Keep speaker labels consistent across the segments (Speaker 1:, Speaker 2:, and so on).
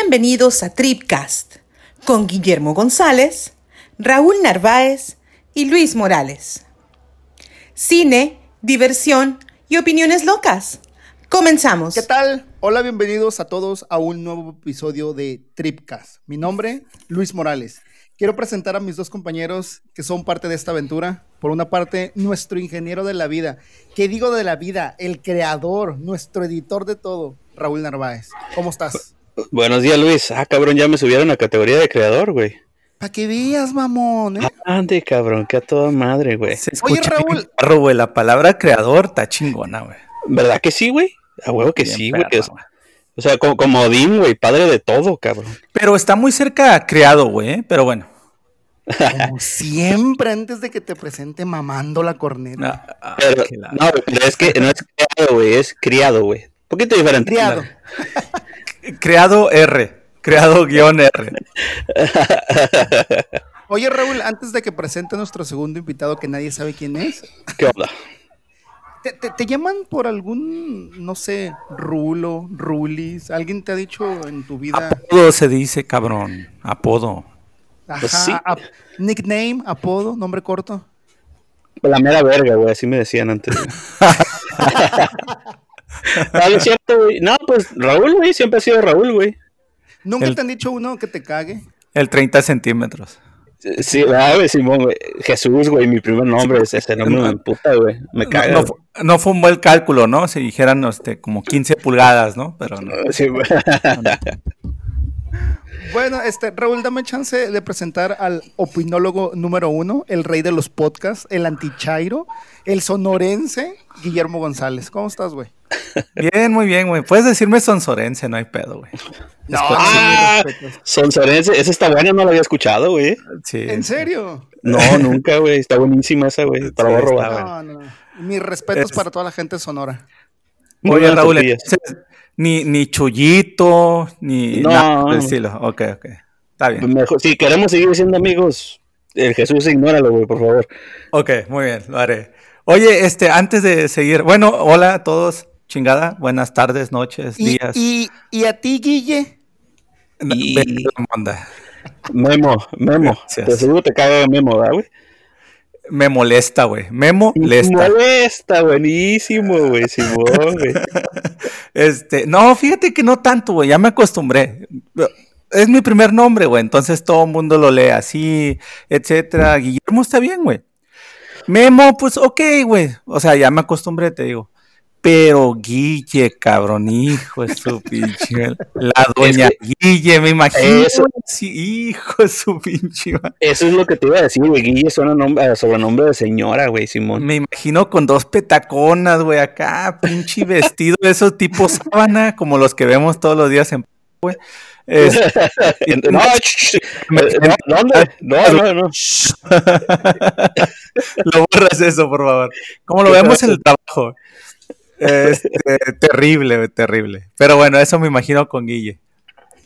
Speaker 1: Bienvenidos a Tripcast con Guillermo González, Raúl Narváez y Luis Morales. Cine, diversión y opiniones locas. Comenzamos.
Speaker 2: ¿Qué tal? Hola, bienvenidos a todos a un nuevo episodio de Tripcast. Mi nombre, Luis Morales. Quiero presentar a mis dos compañeros que son parte de esta aventura. Por una parte, nuestro ingeniero de la vida. ¿Qué digo de la vida? El creador, nuestro editor de todo, Raúl Narváez. ¿Cómo estás?
Speaker 3: Buenos días, Luis. Ah, cabrón, ya me subieron a categoría de creador, güey.
Speaker 2: Para que veas, mamón. ¿eh?
Speaker 3: Ande, cabrón, que a toda madre, güey.
Speaker 4: Se escucha Oye, Raúl. Perro, güey, la palabra creador está chingona, güey.
Speaker 3: ¿Verdad que sí, güey? A huevo que sí, güey. O sea, como, como Odín, güey, padre de todo, cabrón.
Speaker 4: Pero está muy cerca creado, güey, ¿eh? pero bueno.
Speaker 2: Como siempre, antes de que te presente mamando la corneta.
Speaker 3: No, ah, pero, no, pero es que no es creado, güey, es criado, güey. Un poquito diferente.
Speaker 2: Criado.
Speaker 4: Creado R. Creado guion R.
Speaker 2: Oye, Raúl, antes de que presente a nuestro segundo invitado que nadie sabe quién es.
Speaker 3: ¿Qué onda?
Speaker 2: ¿Te, te, llaman por algún, no sé, rulo, rulis? ¿Alguien te ha dicho en tu vida?
Speaker 4: Apodo se dice, cabrón. Apodo.
Speaker 2: Ajá, pues sí. nickname, apodo, nombre corto.
Speaker 3: La mera verga, güey, así me decían antes. no, es cierto, güey. No, pues Raúl, güey, siempre ha sido Raúl, güey.
Speaker 2: ¿Nunca el, te han dicho uno que te cague?
Speaker 4: El 30 centímetros.
Speaker 3: Sí, güey, Simón, güey. Jesús, güey, mi primer nombre es ese nombre me puta, güey. Me caga.
Speaker 4: No, no, no, fue un buen cálculo, ¿no? Si dijeran este, como 15 pulgadas, ¿no? Pero no.
Speaker 3: Sí, güey.
Speaker 2: Bueno, este, Raúl, dame chance de presentar al opinólogo número uno, el rey de los podcasts, el antichairo, el sonorense, Guillermo González. ¿Cómo estás, güey?
Speaker 4: Bien, muy bien, güey. Puedes decirme sonsorense, no hay pedo, güey.
Speaker 3: No, ah, sonsorense, esa está buena, no la había escuchado, güey.
Speaker 2: Sí. ¿En serio?
Speaker 3: No, nunca, güey. Está buenísima esa, güey. Para sí, robar.
Speaker 2: No, no. Mis respetos es... para toda la gente sonora.
Speaker 4: Muy bien, Raúl. Ni, ni chullito, ni no, nada del estilo. Ok, ok. Está bien.
Speaker 3: Mejor, si queremos seguir siendo amigos, el Jesús ignóralo, güey, por favor.
Speaker 4: Ok, muy bien, lo haré. Oye, este, antes de seguir, bueno, hola a todos, chingada, buenas tardes, noches,
Speaker 2: ¿Y,
Speaker 4: días.
Speaker 2: ¿Y, y a ti, Guille?
Speaker 3: Y... Memo, Memo. Te seguro te caga Memo, ¿verdad, güey?
Speaker 4: Me molesta, güey. Me molesta.
Speaker 3: Me molesta, buenísimo, güey. Simón, güey.
Speaker 4: Este, no, fíjate que no tanto, güey. Ya me acostumbré. Es mi primer nombre, güey. Entonces todo el mundo lo lee así, etcétera. Guillermo está bien, güey. Memo, pues ok, güey. O sea, ya me acostumbré, te digo. Pero Guille, cabrón, hijo de su pinche. La doña es que Guille, me imagino. Eso, sí, hijo de su pinche.
Speaker 3: Eso es lo que te iba a decir, güey. Guille suena nombre, sobrenombre de señora, güey, Simón.
Speaker 4: Me imagino con dos petaconas, güey, acá, pinche vestido de esos tipos sábana, como los que vemos todos los días en. güey.
Speaker 3: Es, no, ¿dónde? No, no, no.
Speaker 4: lo borras eso, por favor. Como lo vemos en el trabajo. Este, terrible, terrible. Pero bueno, eso me imagino con Guille.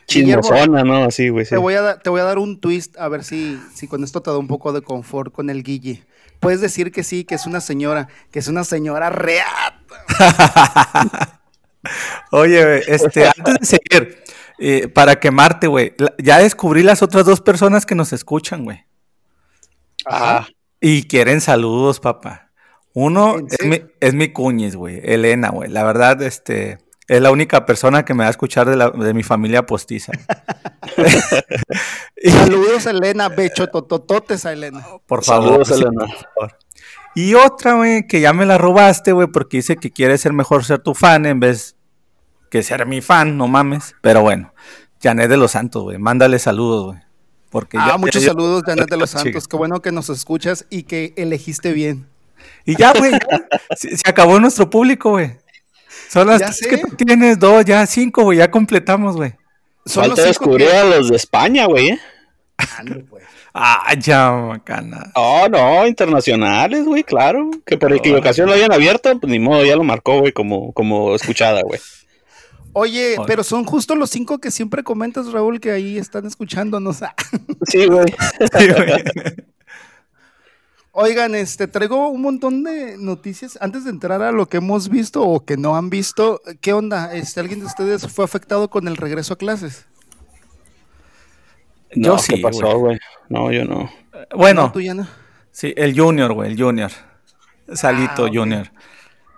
Speaker 3: Chismosona, ¿no? Así, güey. Sí.
Speaker 2: Te, voy a te voy a dar un twist a ver si, si con esto te da un poco de confort con el Guille. Puedes decir que sí, que es una señora, que es una señora reata.
Speaker 4: Oye, este, antes de seguir, eh, para quemarte, güey, ya descubrí las otras dos personas que nos escuchan, güey.
Speaker 3: Ajá.
Speaker 4: Y quieren saludos, papá. Uno es mi, es mi cuñiz, güey, Elena, güey. La verdad, este, es la única persona que me va a escuchar de, la, de mi familia postiza.
Speaker 2: y, Saludos, Elena, becho totototes a Elena.
Speaker 4: Por favor.
Speaker 3: Saludos, Elena.
Speaker 4: Por favor. Y otra, güey, que ya me la robaste, güey, porque dice que quiere ser mejor ser tu fan en vez que ser mi fan, no mames. Pero bueno, Janet de los Santos, güey, mándale saludos, güey. Porque
Speaker 2: ah,
Speaker 4: ya,
Speaker 2: muchos
Speaker 4: ya,
Speaker 2: saludos, Janet de los Santos. Qué bueno que nos escuchas y que elegiste bien.
Speaker 4: Y ya, güey, se, se, acabó nuestro público, güey. Son las tres que tú tienes, dos, ya cinco, güey, ya completamos, güey.
Speaker 3: Falta descubrir que... a los de España, güey. ¿eh?
Speaker 2: Ah, pues.
Speaker 4: Ah, ya, macana.
Speaker 3: Oh, no, internacionales, güey, claro. Que por equivocación lo hayan abierto, pues ni modo, ya lo marcó, güey, como, como escuchada, güey.
Speaker 2: Oye, Oye, pero son justo los cinco que siempre comentas, Raúl, que ahí están escuchándonos.
Speaker 3: sí, güey. Sí, güey.
Speaker 2: Oigan, este, traigo un montón de noticias. Antes de entrar a lo que hemos visto o que no han visto, ¿qué onda? Este, ¿Alguien de ustedes fue afectado con el regreso a clases?
Speaker 4: Yo
Speaker 3: No,
Speaker 4: sí,
Speaker 3: ¿Qué pasó,
Speaker 4: güey.
Speaker 3: No, yo no.
Speaker 4: Bueno,
Speaker 2: No, tú ya no.
Speaker 4: sí, el Junior, güey, el Junior. Salito
Speaker 2: Ah.
Speaker 4: Junior.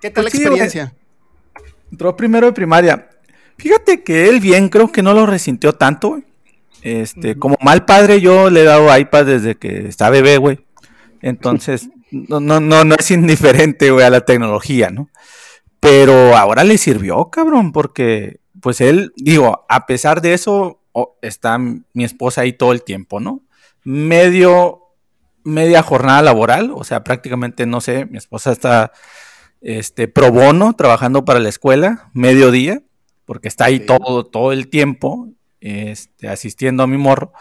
Speaker 2: ¿Qué tal
Speaker 4: Pues
Speaker 2: la
Speaker 4: sí, güey.
Speaker 2: experiencia?
Speaker 4: Entró primero de primaria. Fíjate que él bien, creo que no lo resintió tanto, güey. Este, como mal padre, yo le he dado iPad desde que está bebé, güey. Entonces, no, no, no, no es indiferente, güey, a la tecnología, ¿no? Pero ahora le sirvió, cabrón, porque, pues él, digo, a pesar de eso, está mi esposa ahí todo el tiempo, ¿no? Medio, media jornada laboral, o sea, prácticamente, no sé, mi esposa está este, pro bono, trabajando para la escuela, mediodía, porque está ahí todo, todo el tiempo, este, asistiendo a mi morro.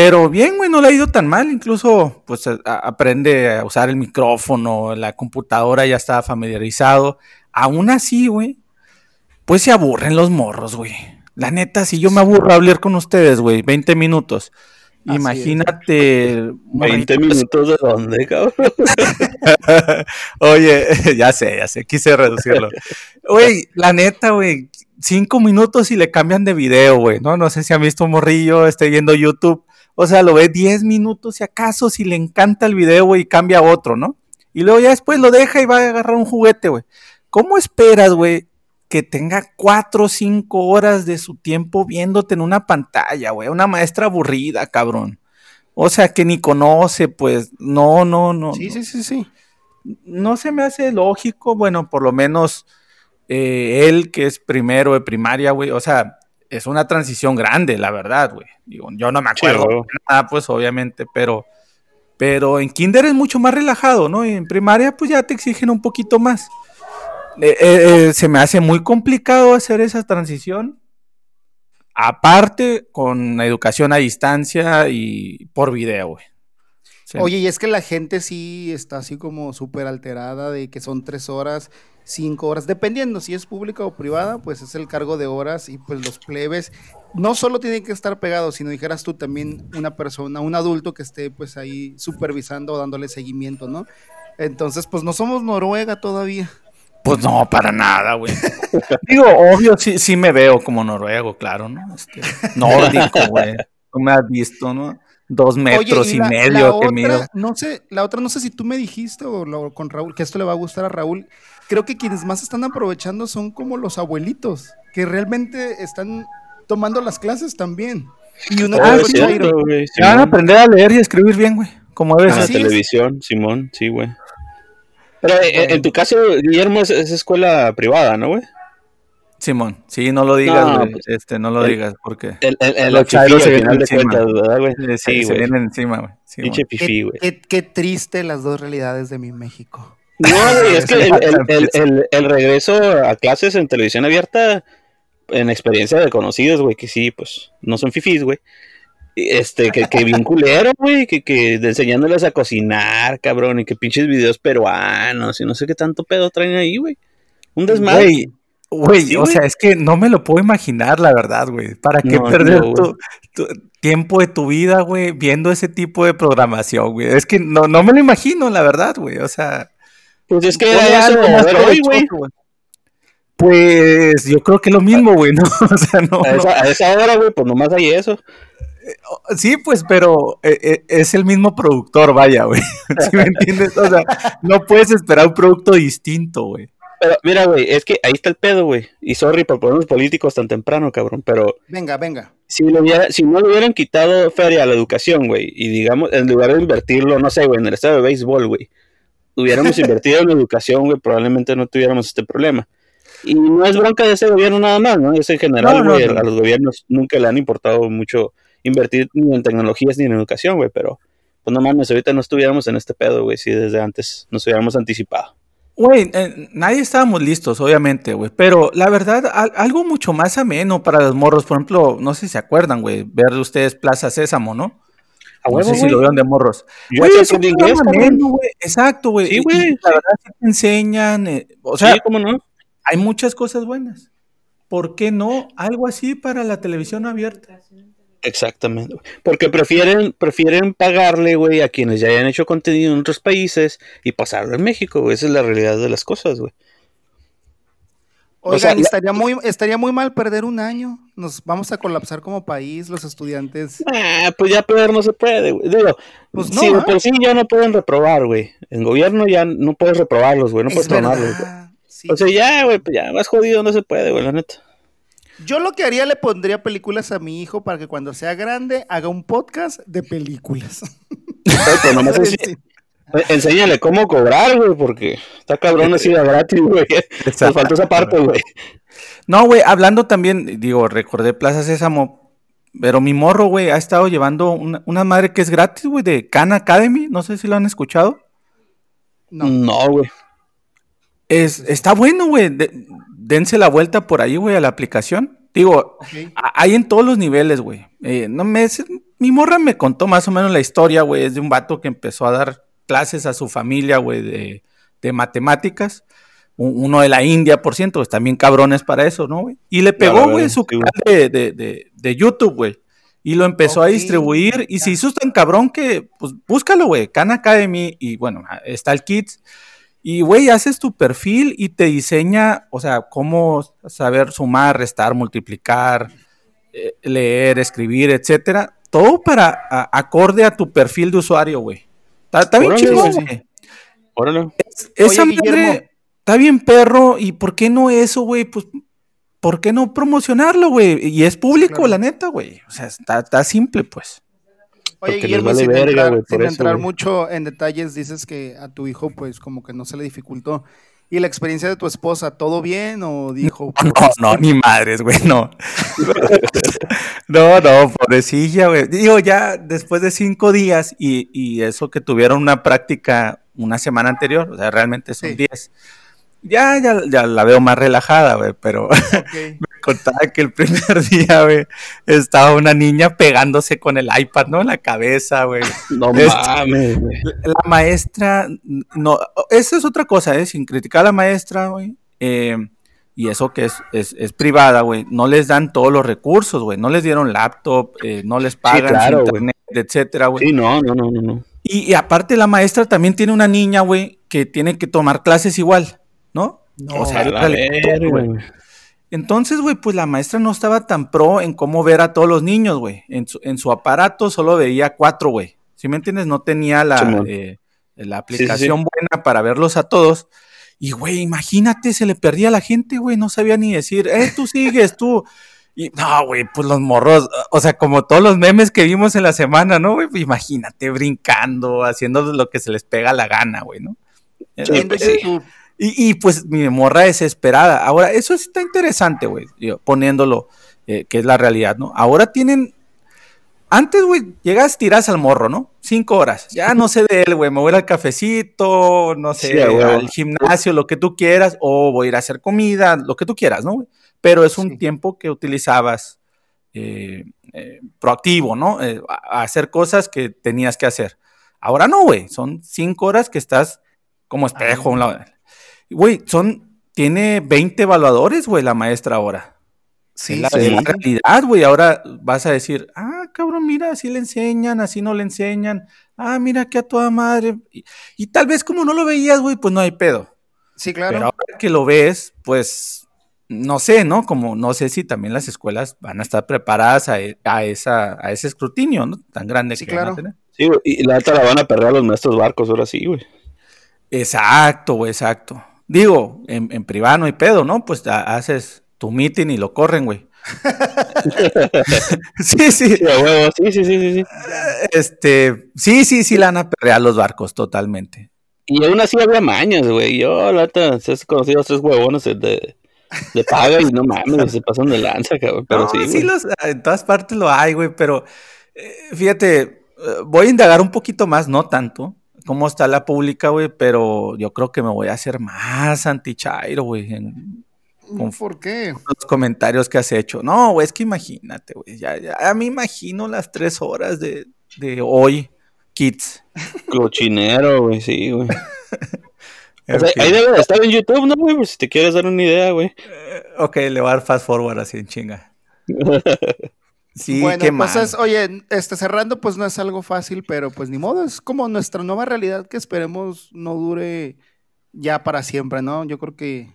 Speaker 4: Pero bien, güey, no le ha ido tan mal, incluso pues a- aprende a usar el micrófono, la computadora ya está familiarizado. Aún así, güey, pues se aburren los morros, güey. La neta, si yo me aburro a hablar con ustedes, güey, 20 minutos.
Speaker 2: Así es.
Speaker 4: Imagínate.
Speaker 3: 20
Speaker 4: morritos.
Speaker 3: minutos de dónde, cabrón.
Speaker 4: Oye, ya sé, ya sé, quise reducirlo. Güey, la neta, güey, cinco minutos y le cambian de video, güey, ¿no? No sé si han visto un morrillo, esté viendo YouTube. O sea, lo ve 10 minutos si acaso, si le encanta el video, güey, y cambia a otro, ¿no? Y luego ya después lo deja y va a agarrar un juguete, güey. ¿Cómo esperas, güey, que tenga cuatro o cinco horas de su tiempo viéndote en una pantalla, güey? Una maestra aburrida, cabrón. O sea, que ni conoce, pues, no, no, no.
Speaker 2: Sí,
Speaker 4: no
Speaker 2: sí, sí, sí.
Speaker 4: no se me hace lógico, bueno, por lo menos eh, él que es primero de primaria, güey, o sea, es una transición grande, la verdad, güey. Digo, yo no me acuerdo de nada, pues obviamente, pero, pero en kinder es mucho más relajado, ¿no? Y en primaria pues ya te exigen un poquito más. Eh, eh, eh, se me hace muy complicado hacer esa transición. Aparte, con educación a distancia y por video, güey. Sí.
Speaker 2: Oye, y es que la gente sí está así como súper alterada de que son tres horas, cinco horas, dependiendo si es pública o privada, pues es el cargo de horas y pues los plebes no solo tienen que estar pegados, sino dijeras tú también una persona, un adulto que esté pues ahí supervisando o dándole seguimiento, ¿no? Entonces, pues no somos Noruega todavía.
Speaker 4: Pues no, para nada, güey. Digo, obvio, sí, sí me veo como noruego, claro, ¿no? Este, nórdico, güey. Tú me has visto, ¿no? Dos metros
Speaker 2: Oye,
Speaker 4: y,
Speaker 2: la-
Speaker 4: medio
Speaker 2: la
Speaker 4: que mido.
Speaker 2: otra, no sé, la otra no sé si tú me dijiste o lo- con Raúl, que esto le va a gustar a Raúl. Creo que quienes más están aprovechando son como los abuelitos, que realmente están tomando las clases también. Y uno
Speaker 3: Oh, es cierto, güey,
Speaker 4: Ya van a aprender a leer y a escribir bien, güey. Como debe
Speaker 3: En la
Speaker 2: Así
Speaker 4: ser.
Speaker 3: televisión, Simón, sí, güey. Pero eh,
Speaker 2: Bueno.
Speaker 3: en tu caso, Guillermo, es, es escuela privada, ¿no, güey?
Speaker 4: Simón, sí, no lo digas,
Speaker 3: No,
Speaker 4: güey.
Speaker 3: pues,
Speaker 4: este, no lo
Speaker 3: el-
Speaker 4: digas, porque
Speaker 3: El, el, el
Speaker 4: Los chairos se
Speaker 3: al
Speaker 4: vienen
Speaker 3: final de
Speaker 4: encima.
Speaker 3: cuentas, ¿verdad, güey? Sí,
Speaker 4: se
Speaker 3: güey.
Speaker 4: vienen encima, güey.
Speaker 3: Pinche
Speaker 2: Qué,
Speaker 3: güey.
Speaker 2: qué- qué triste las dos realidades de mi México.
Speaker 3: No, güey, es que el, el- el- el- el regreso a clases en televisión abierta, en experiencia de conocidos, güey, que sí, pues, no son fifís, güey. Este, que, que bien culero, güey, que, que enseñándoles a cocinar, cabrón, y que pinches videos peruanos, y no sé qué tanto pedo traen ahí, güey. Un desmadre.
Speaker 4: Güey, güey,
Speaker 3: Sí,
Speaker 4: o
Speaker 3: güey.
Speaker 4: sea, es que no me lo puedo imaginar, la verdad, güey. ¿Para qué
Speaker 3: No,
Speaker 4: perder
Speaker 3: no,
Speaker 4: tu, tu tiempo de tu vida, güey, viendo ese tipo de programación, güey? Es que no, no me lo imagino, la verdad, güey. O sea,
Speaker 3: Pues es que
Speaker 4: ponle
Speaker 3: era eso,
Speaker 4: algo más
Speaker 3: a ver, hoy, güey.
Speaker 4: Pues yo creo que lo mismo, güey, ¿no? O sea, no,
Speaker 3: A esa, a esa hora, güey, pues nomás hay eso.
Speaker 4: Sí, pues, pero eh, eh, es el mismo productor, vaya, güey. ¿Sí me entiendes? O sea, no puedes esperar un producto distinto, güey.
Speaker 3: Pero mira, güey, es que ahí está el pedo, güey. Y sorry por ponernos políticos tan temprano, cabrón, pero
Speaker 2: Venga, venga.
Speaker 3: si, le hubiera- si no le hubieran quitado feria a la educación, güey, y digamos, en lugar de invertirlo, no sé, güey, en el estado de béisbol, güey, hubiéramos invertido en educación, güey, probablemente no tuviéramos este problema. Y no es bronca de ese gobierno nada más, ¿no? Es en general,
Speaker 4: No, no,
Speaker 3: güey,
Speaker 4: no.
Speaker 3: a los gobiernos nunca le han importado mucho invertir ni en tecnologías ni en educación, güey, pero pues no mames, ahorita no estuviéramos en este pedo, güey, si desde antes nos hubiéramos anticipado.
Speaker 4: Güey, eh, nadie estábamos listos, obviamente, güey. Pero la verdad, al- algo mucho más ameno para los morros. Por ejemplo, no sé si se acuerdan, güey, ver ustedes Plaza Sésamo, ¿no? No
Speaker 3: huevo,
Speaker 4: sé si
Speaker 3: güey.
Speaker 4: lo vieron de morros. Güey, es un
Speaker 3: inglés.
Speaker 4: Exacto, güey.
Speaker 3: Sí, güey,
Speaker 4: La verdad, sí te enseñan. eh, o sea,
Speaker 3: sí, cómo no.
Speaker 4: hay muchas cosas buenas. ¿Por qué no algo así para la televisión abierta?
Speaker 3: Exactamente. Porque prefieren, prefieren pagarle, güey, a quienes ya hayan hecho contenido en otros países y pasarlo en México, güey. Esa es la realidad de las cosas, güey.
Speaker 2: Oigan, estaría, muy, estaría muy mal perder un año. Nos vamos a colapsar como país, los estudiantes.
Speaker 3: Ah, pues ya perder no se puede, güey. Digo,
Speaker 2: Pues no, ¿ah?
Speaker 3: por sí ya no pueden reprobar, güey. En gobierno ya no puedes reprobarlos, güey. No puedes
Speaker 2: Es
Speaker 3: tomarlos,
Speaker 2: sí.
Speaker 3: O sea, ya, güey, pues ya más jodido no se puede, güey, la neta.
Speaker 2: Yo lo que haría, le pondría películas a mi hijo para que cuando sea grande haga un podcast de películas.
Speaker 3: Pero, pues, nomás
Speaker 2: Sí.
Speaker 3: Enséñale cómo cobrar, güey, porque está cabrón así de gratis, güey. Nos faltó esa parte, güey.
Speaker 4: No, güey, hablando también, digo, recordé Plaza Sésamo, pero mi morro, güey, ha estado llevando una, una madre que es gratis, güey, de Khan Academy, no sé si lo han escuchado.
Speaker 2: No.
Speaker 3: No, güey.
Speaker 4: Es, está bueno, güey, de- dense la vuelta por ahí, güey, a la aplicación. Digo, a- hay en todos los niveles, güey. Eh, no me, es- mi morra me contó más o menos la historia, güey, es de un vato que empezó a dar clases a su familia, güey, de, de matemáticas. Un- Uno de la India, por ciento, están bien cabrones para eso, ¿no, güey? Y le pegó, güey, su canal de, de- de- de YouTube, güey. Y lo empezó a distribuir y se
Speaker 2: ya.
Speaker 4: hizo tan cabrón que, pues, búscalo, güey, Khan Academy y, bueno, está el Kids. Y, güey, haces tu perfil y te diseña, o sea, cómo saber sumar, restar, multiplicar, eh, leer, escribir, etcétera. Todo para a- acorde a tu perfil de usuario, güey. Está, está bien chingón,
Speaker 3: güey. Órale.
Speaker 4: Esa
Speaker 2: Oye,
Speaker 4: madre está bien perro. ¿Y por qué no eso, güey? Pues, ¿por qué no promocionarlo, güey? Y es público,
Speaker 2: claro.
Speaker 4: la neta, güey. O sea, está, está simple, pues.
Speaker 2: Oye,
Speaker 3: Porque
Speaker 2: Guillermo,
Speaker 3: vale
Speaker 2: sin
Speaker 3: verga,
Speaker 2: entrar, sin
Speaker 3: eso,
Speaker 2: mucho en detalles, dices que a tu hijo, pues, como que no se le dificultó. ¿Y la experiencia de tu esposa, todo bien? ¿O dijo,
Speaker 4: No, no, ni madres, güey, no. No, no, pobrecilla, güey. Digo, ya después de cinco días y, y eso que tuvieron una práctica una semana anterior, o sea, realmente son
Speaker 2: Sí.
Speaker 4: diez. Ya, ya, ya la veo más relajada, güey, pero
Speaker 2: ok,
Speaker 4: me contaba que el primer día, güey, estaba una niña pegándose con el iPad, ¿no? En la cabeza, güey.
Speaker 3: No
Speaker 4: Este-
Speaker 3: mames, güey.
Speaker 4: La maestra, no, esa es otra cosa, ¿eh? Sin criticar a la maestra, güey. eh, y eso que es, es, es privada, güey. No les dan todos los recursos, güey. No les dieron laptop, eh, no les pagan
Speaker 3: claro,
Speaker 4: internet, etcétera, güey.
Speaker 3: Sí, no, no, no, no, no.
Speaker 4: Y, y aparte la maestra también tiene una niña, güey, que tiene que tomar clases igual, ¿no?
Speaker 2: No,
Speaker 4: o sea,
Speaker 3: A la
Speaker 4: realmente,
Speaker 3: verga,
Speaker 4: güey. Entonces, güey, pues la maestra no estaba tan pro en cómo ver a todos los niños, güey. En su, en su aparato solo veía cuatro, güey. ¿Sí me entiendes? No tenía la, eh, la
Speaker 3: sí, sí.
Speaker 4: aplicación buena para verlos a todos. Y, güey, imagínate, se le perdía a la gente, güey. No sabía ni decir, eh, tú sigues, tú. Y no, güey, pues los morros, o sea, como todos los memes que vimos en la semana, ¿no, güey? Pues imagínate brincando, haciendo lo que se les pega la gana, güey, ¿no? Era- y, y, pues mi morra desesperada. Ahora, eso está interesante, güey, poniéndolo, eh, que es la realidad, ¿no? Ahora tienen. Antes, güey, llegas, tiras al morro, ¿no? Cinco horas. Ya no sé de él, güey. Me voy a ir al cafecito, no sé,
Speaker 3: Sí,
Speaker 4: al gimnasio, lo que tú quieras, o voy a ir a hacer comida, lo que tú quieras, ¿no? Pero es un
Speaker 2: Sí.
Speaker 4: tiempo que utilizabas eh, eh, proactivo, ¿no? Eh, a, hacer cosas que tenías que hacer. Ahora no, güey. Son cinco horas que estás como espejo. a un lado. Güey, son. Tiene 20 evaluadores, güey, la maestra ahora.
Speaker 2: Sí,
Speaker 4: es la,
Speaker 2: sí.
Speaker 4: es la realidad, güey. Ahora vas a decir, ah, cabrón, mira, así le enseñan, así no le enseñan. Ah, mira que a toda madre. Y, y tal vez como no lo veías, güey, pues no hay pedo.
Speaker 2: Sí, claro.
Speaker 4: Pero ahora que lo ves, pues no sé, ¿no? Como no sé si también las escuelas van a estar preparadas a, e- a esa, a ese escrutinio, ¿no? Tan grande
Speaker 2: Sí,
Speaker 4: que van a
Speaker 2: claro.
Speaker 4: tener.
Speaker 3: Sí, güey. Y la neta la van a perder a los maestros barcos, ahora sí, güey.
Speaker 4: Exacto, güey, exacto. Digo, en, en privado no hay pedo, ¿no? Pues ha- haces tu meeting y lo corren, güey. sí, sí.
Speaker 3: Sí, huevo. Sí, sí, sí, sí.
Speaker 4: Este, sí, sí, sí, la van a perrear los barcos, totalmente.
Speaker 3: Y aún así había mañas, güey. Yo, la neta, has conocido a tres huevones de, de paga y no mames, se pasan de lanza, cabrón. Pero
Speaker 4: No,
Speaker 3: sí,
Speaker 4: los, en todas partes lo hay, güey, pero eh, fíjate, eh, voy a indagar un poquito más, no tanto, cómo está la pública, güey, pero yo creo que me voy a hacer más anti-chairo, güey, en
Speaker 2: ¿Por qué?
Speaker 4: los comentarios que has hecho. No, güey, es que imagínate, güey, ya, ya me imagino las tres horas de, de hoy, kids.
Speaker 3: Cochinero, güey, sí, güey. O sea, ahí debe de estar en YouTube, ¿no, güey? Por si te quieres dar una idea, güey.
Speaker 4: Ok, le voy a dar fast forward así en chinga. Sí,
Speaker 2: bueno,
Speaker 4: qué mal.
Speaker 2: entonces, oye, este, cerrando, pues no es algo fácil, pero pues ni modo, es como nuestra nueva realidad que esperemos no dure ya para siempre, ¿no? Yo creo que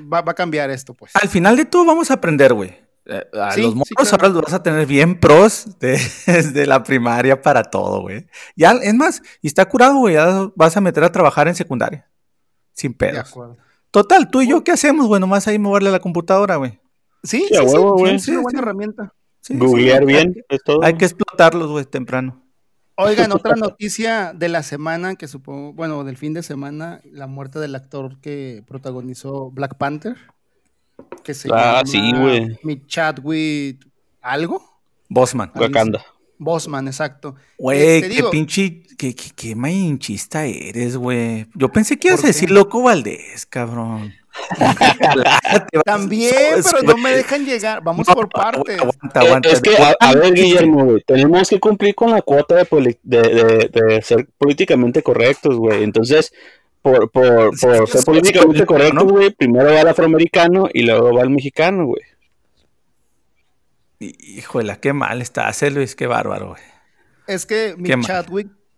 Speaker 2: va, va a cambiar esto, pues.
Speaker 4: Al final de todo vamos a aprender, güey. Eh, A
Speaker 2: Sí,
Speaker 4: los
Speaker 2: sí,
Speaker 4: morros
Speaker 2: claro.
Speaker 4: ahora los vas a tener bien pros de- desde la primaria para todo, güey. Ya, es más, y está curado, güey. Ya vas a meter a trabajar en secundaria. Sin
Speaker 2: De
Speaker 4: pedos.
Speaker 2: acuerdo.
Speaker 4: Total, tú y yo, ¿qué hacemos, güey? Nomás ahí moverle a la computadora, güey.
Speaker 2: Sí,
Speaker 3: Sí,
Speaker 2: sí, sí,
Speaker 3: huevo,
Speaker 2: sí,
Speaker 3: güey.
Speaker 2: es una
Speaker 4: Sí,
Speaker 2: buena
Speaker 4: sí.
Speaker 2: herramienta.
Speaker 4: Sí,
Speaker 3: Googlear
Speaker 4: sí,
Speaker 3: bien, es todo.
Speaker 4: Hay que explotarlos, güey, temprano.
Speaker 2: Oigan, otra noticia de la semana que supongo, bueno, del fin de semana, la muerte del actor que protagonizó Black Panther, que se
Speaker 3: Ah,
Speaker 2: llama
Speaker 3: sí, güey.
Speaker 2: Mi Chadwick algo,
Speaker 4: Bosman.
Speaker 3: Wakanda.
Speaker 2: Bosman, exacto.
Speaker 4: Güey,
Speaker 2: Eh, te
Speaker 4: qué
Speaker 2: digo-
Speaker 4: pinche, qué, qué, eres, güey. Yo pensé que ibas a decir loco Valdés, cabrón.
Speaker 2: También, pero no me dejan llegar. Vamos
Speaker 4: No,
Speaker 2: por partes.
Speaker 4: Aguanta,
Speaker 3: Eh,
Speaker 4: aguanta.
Speaker 3: es que, a, a ver, Guillermo, güey, tenemos que cumplir con la cuota de, poli- de, de- de ser políticamente correctos, güey. Entonces, por, por,
Speaker 4: Sí,
Speaker 3: por
Speaker 4: sí,
Speaker 3: ser
Speaker 4: sí,
Speaker 3: políticamente
Speaker 4: ¿no?
Speaker 3: güey, primero va el afroamericano y luego va el mexicano, güey.
Speaker 4: Híjole, qué mal está hace Luis, qué bárbaro, güey.
Speaker 2: Es que mi
Speaker 4: mal.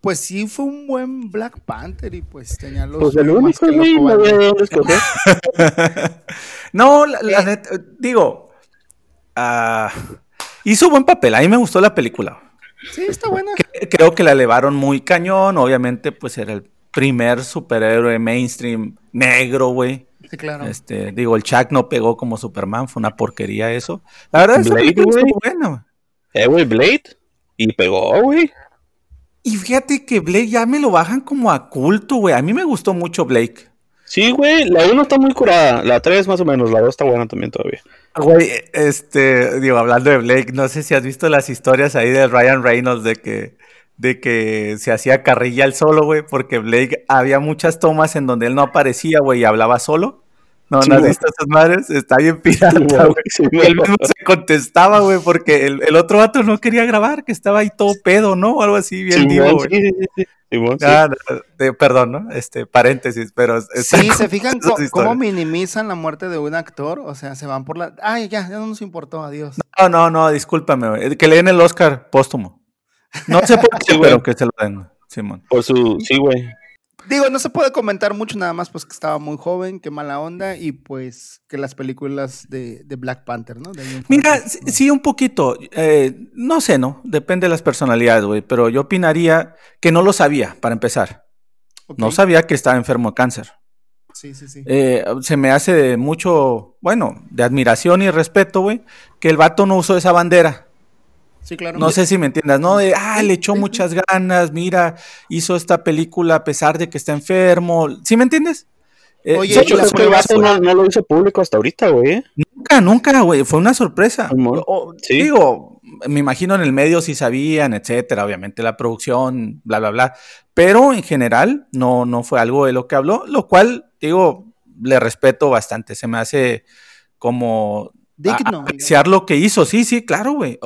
Speaker 2: Pues sí fue un buen Black Panther y pues tenía los.
Speaker 3: Pues el
Speaker 2: más
Speaker 3: único,
Speaker 2: que
Speaker 3: güey, no había dónde escoger.
Speaker 4: No, la, la
Speaker 2: Eh.
Speaker 4: neta, digo, ah, hizo buen papel, a mí me gustó la película.
Speaker 2: Sí, está buena.
Speaker 4: Que- Creo que la elevaron muy cañón, obviamente, pues era el primer superhéroe mainstream negro, güey.
Speaker 2: Sí, claro.
Speaker 4: Este, digo, el Chuck no pegó como Superman, fue una porquería eso. La verdad, esa
Speaker 3: Blade,
Speaker 4: película
Speaker 3: güey.
Speaker 4: estuvo buena, güey.
Speaker 3: Eh, güey, Blade. Y pegó, güey.
Speaker 4: Y fíjate que Blake ya me lo bajan como a culto, güey. A mí me gustó mucho Blake.
Speaker 3: Sí, güey, la 1 está muy curada. La 3 más o menos, la 2 está buena también todavía.
Speaker 4: Güey, este, digo, hablando de Blake, no sé si has visto las historias ahí de Ryan Reynolds de que, de que se hacía carrilla él solo, güey, porque Blake había muchas tomas en donde él no aparecía, güey, y hablaba solo. No,
Speaker 3: Sí,
Speaker 4: ¿no has
Speaker 3: güey.
Speaker 4: visto esas madres? Está bien pirata,
Speaker 3: Sí,
Speaker 4: güey.
Speaker 3: sí,
Speaker 4: Y él mismo se contestaba, güey, porque el, el otro vato no quería grabar, que estaba ahí todo pedo, ¿no? O algo así, bien
Speaker 3: Simón,
Speaker 4: vivo, güey.
Speaker 3: sí, sí, sí, sí. Simón, sí.
Speaker 4: Ah, no, de- perdón, ¿no? Este, paréntesis, pero...
Speaker 2: Sí,
Speaker 4: con
Speaker 2: se fijan cómo minimizan la muerte de un actor. O sea, se van por la. Ay, ya, ya no nos importó, adiós.
Speaker 4: No, no, no, discúlpame, güey. Que le den el Oscar póstumo. No sé por qué, pero que se lo den, Simón.
Speaker 3: Por su. Sí, güey.
Speaker 2: Digo, no se puede comentar mucho, nada más pues que estaba muy joven, qué mala onda, y pues que las películas de, de Black Panther, ¿no? De
Speaker 4: Mira,
Speaker 2: pues,
Speaker 4: sí, un poquito. eh, no sé, ¿no? Depende de las personalidades, güey. Pero yo opinaría que no lo sabía, para empezar. No sabía que estaba enfermo de cáncer.
Speaker 2: Sí, sí, sí.
Speaker 4: Eh, se me hace de mucho, bueno, de admiración y respeto, güey, que el vato no usó esa bandera.
Speaker 2: Sí, claro.
Speaker 4: No sé si me entiendas, ¿no? De, ah, le echó muchas ganas, mira, hizo esta película a pesar de que está enfermo. ¿Sí me entiendes? Eh,
Speaker 2: Oye,
Speaker 3: hecho, creo que vato no, no lo hizo público hasta ahorita, güey. ¿eh?
Speaker 4: Nunca, nunca, güey. Fue una sorpresa. O-
Speaker 3: Sí.
Speaker 4: Digo, me imagino en el medio sí sabían, etcétera. Obviamente la producción, bla, bla, bla. Pero en general no, no fue algo de lo que habló, lo cual, digo, le respeto bastante. Se me hace como
Speaker 2: Digno.
Speaker 4: apreciar lo que hizo. Sí, sí, claro, güey.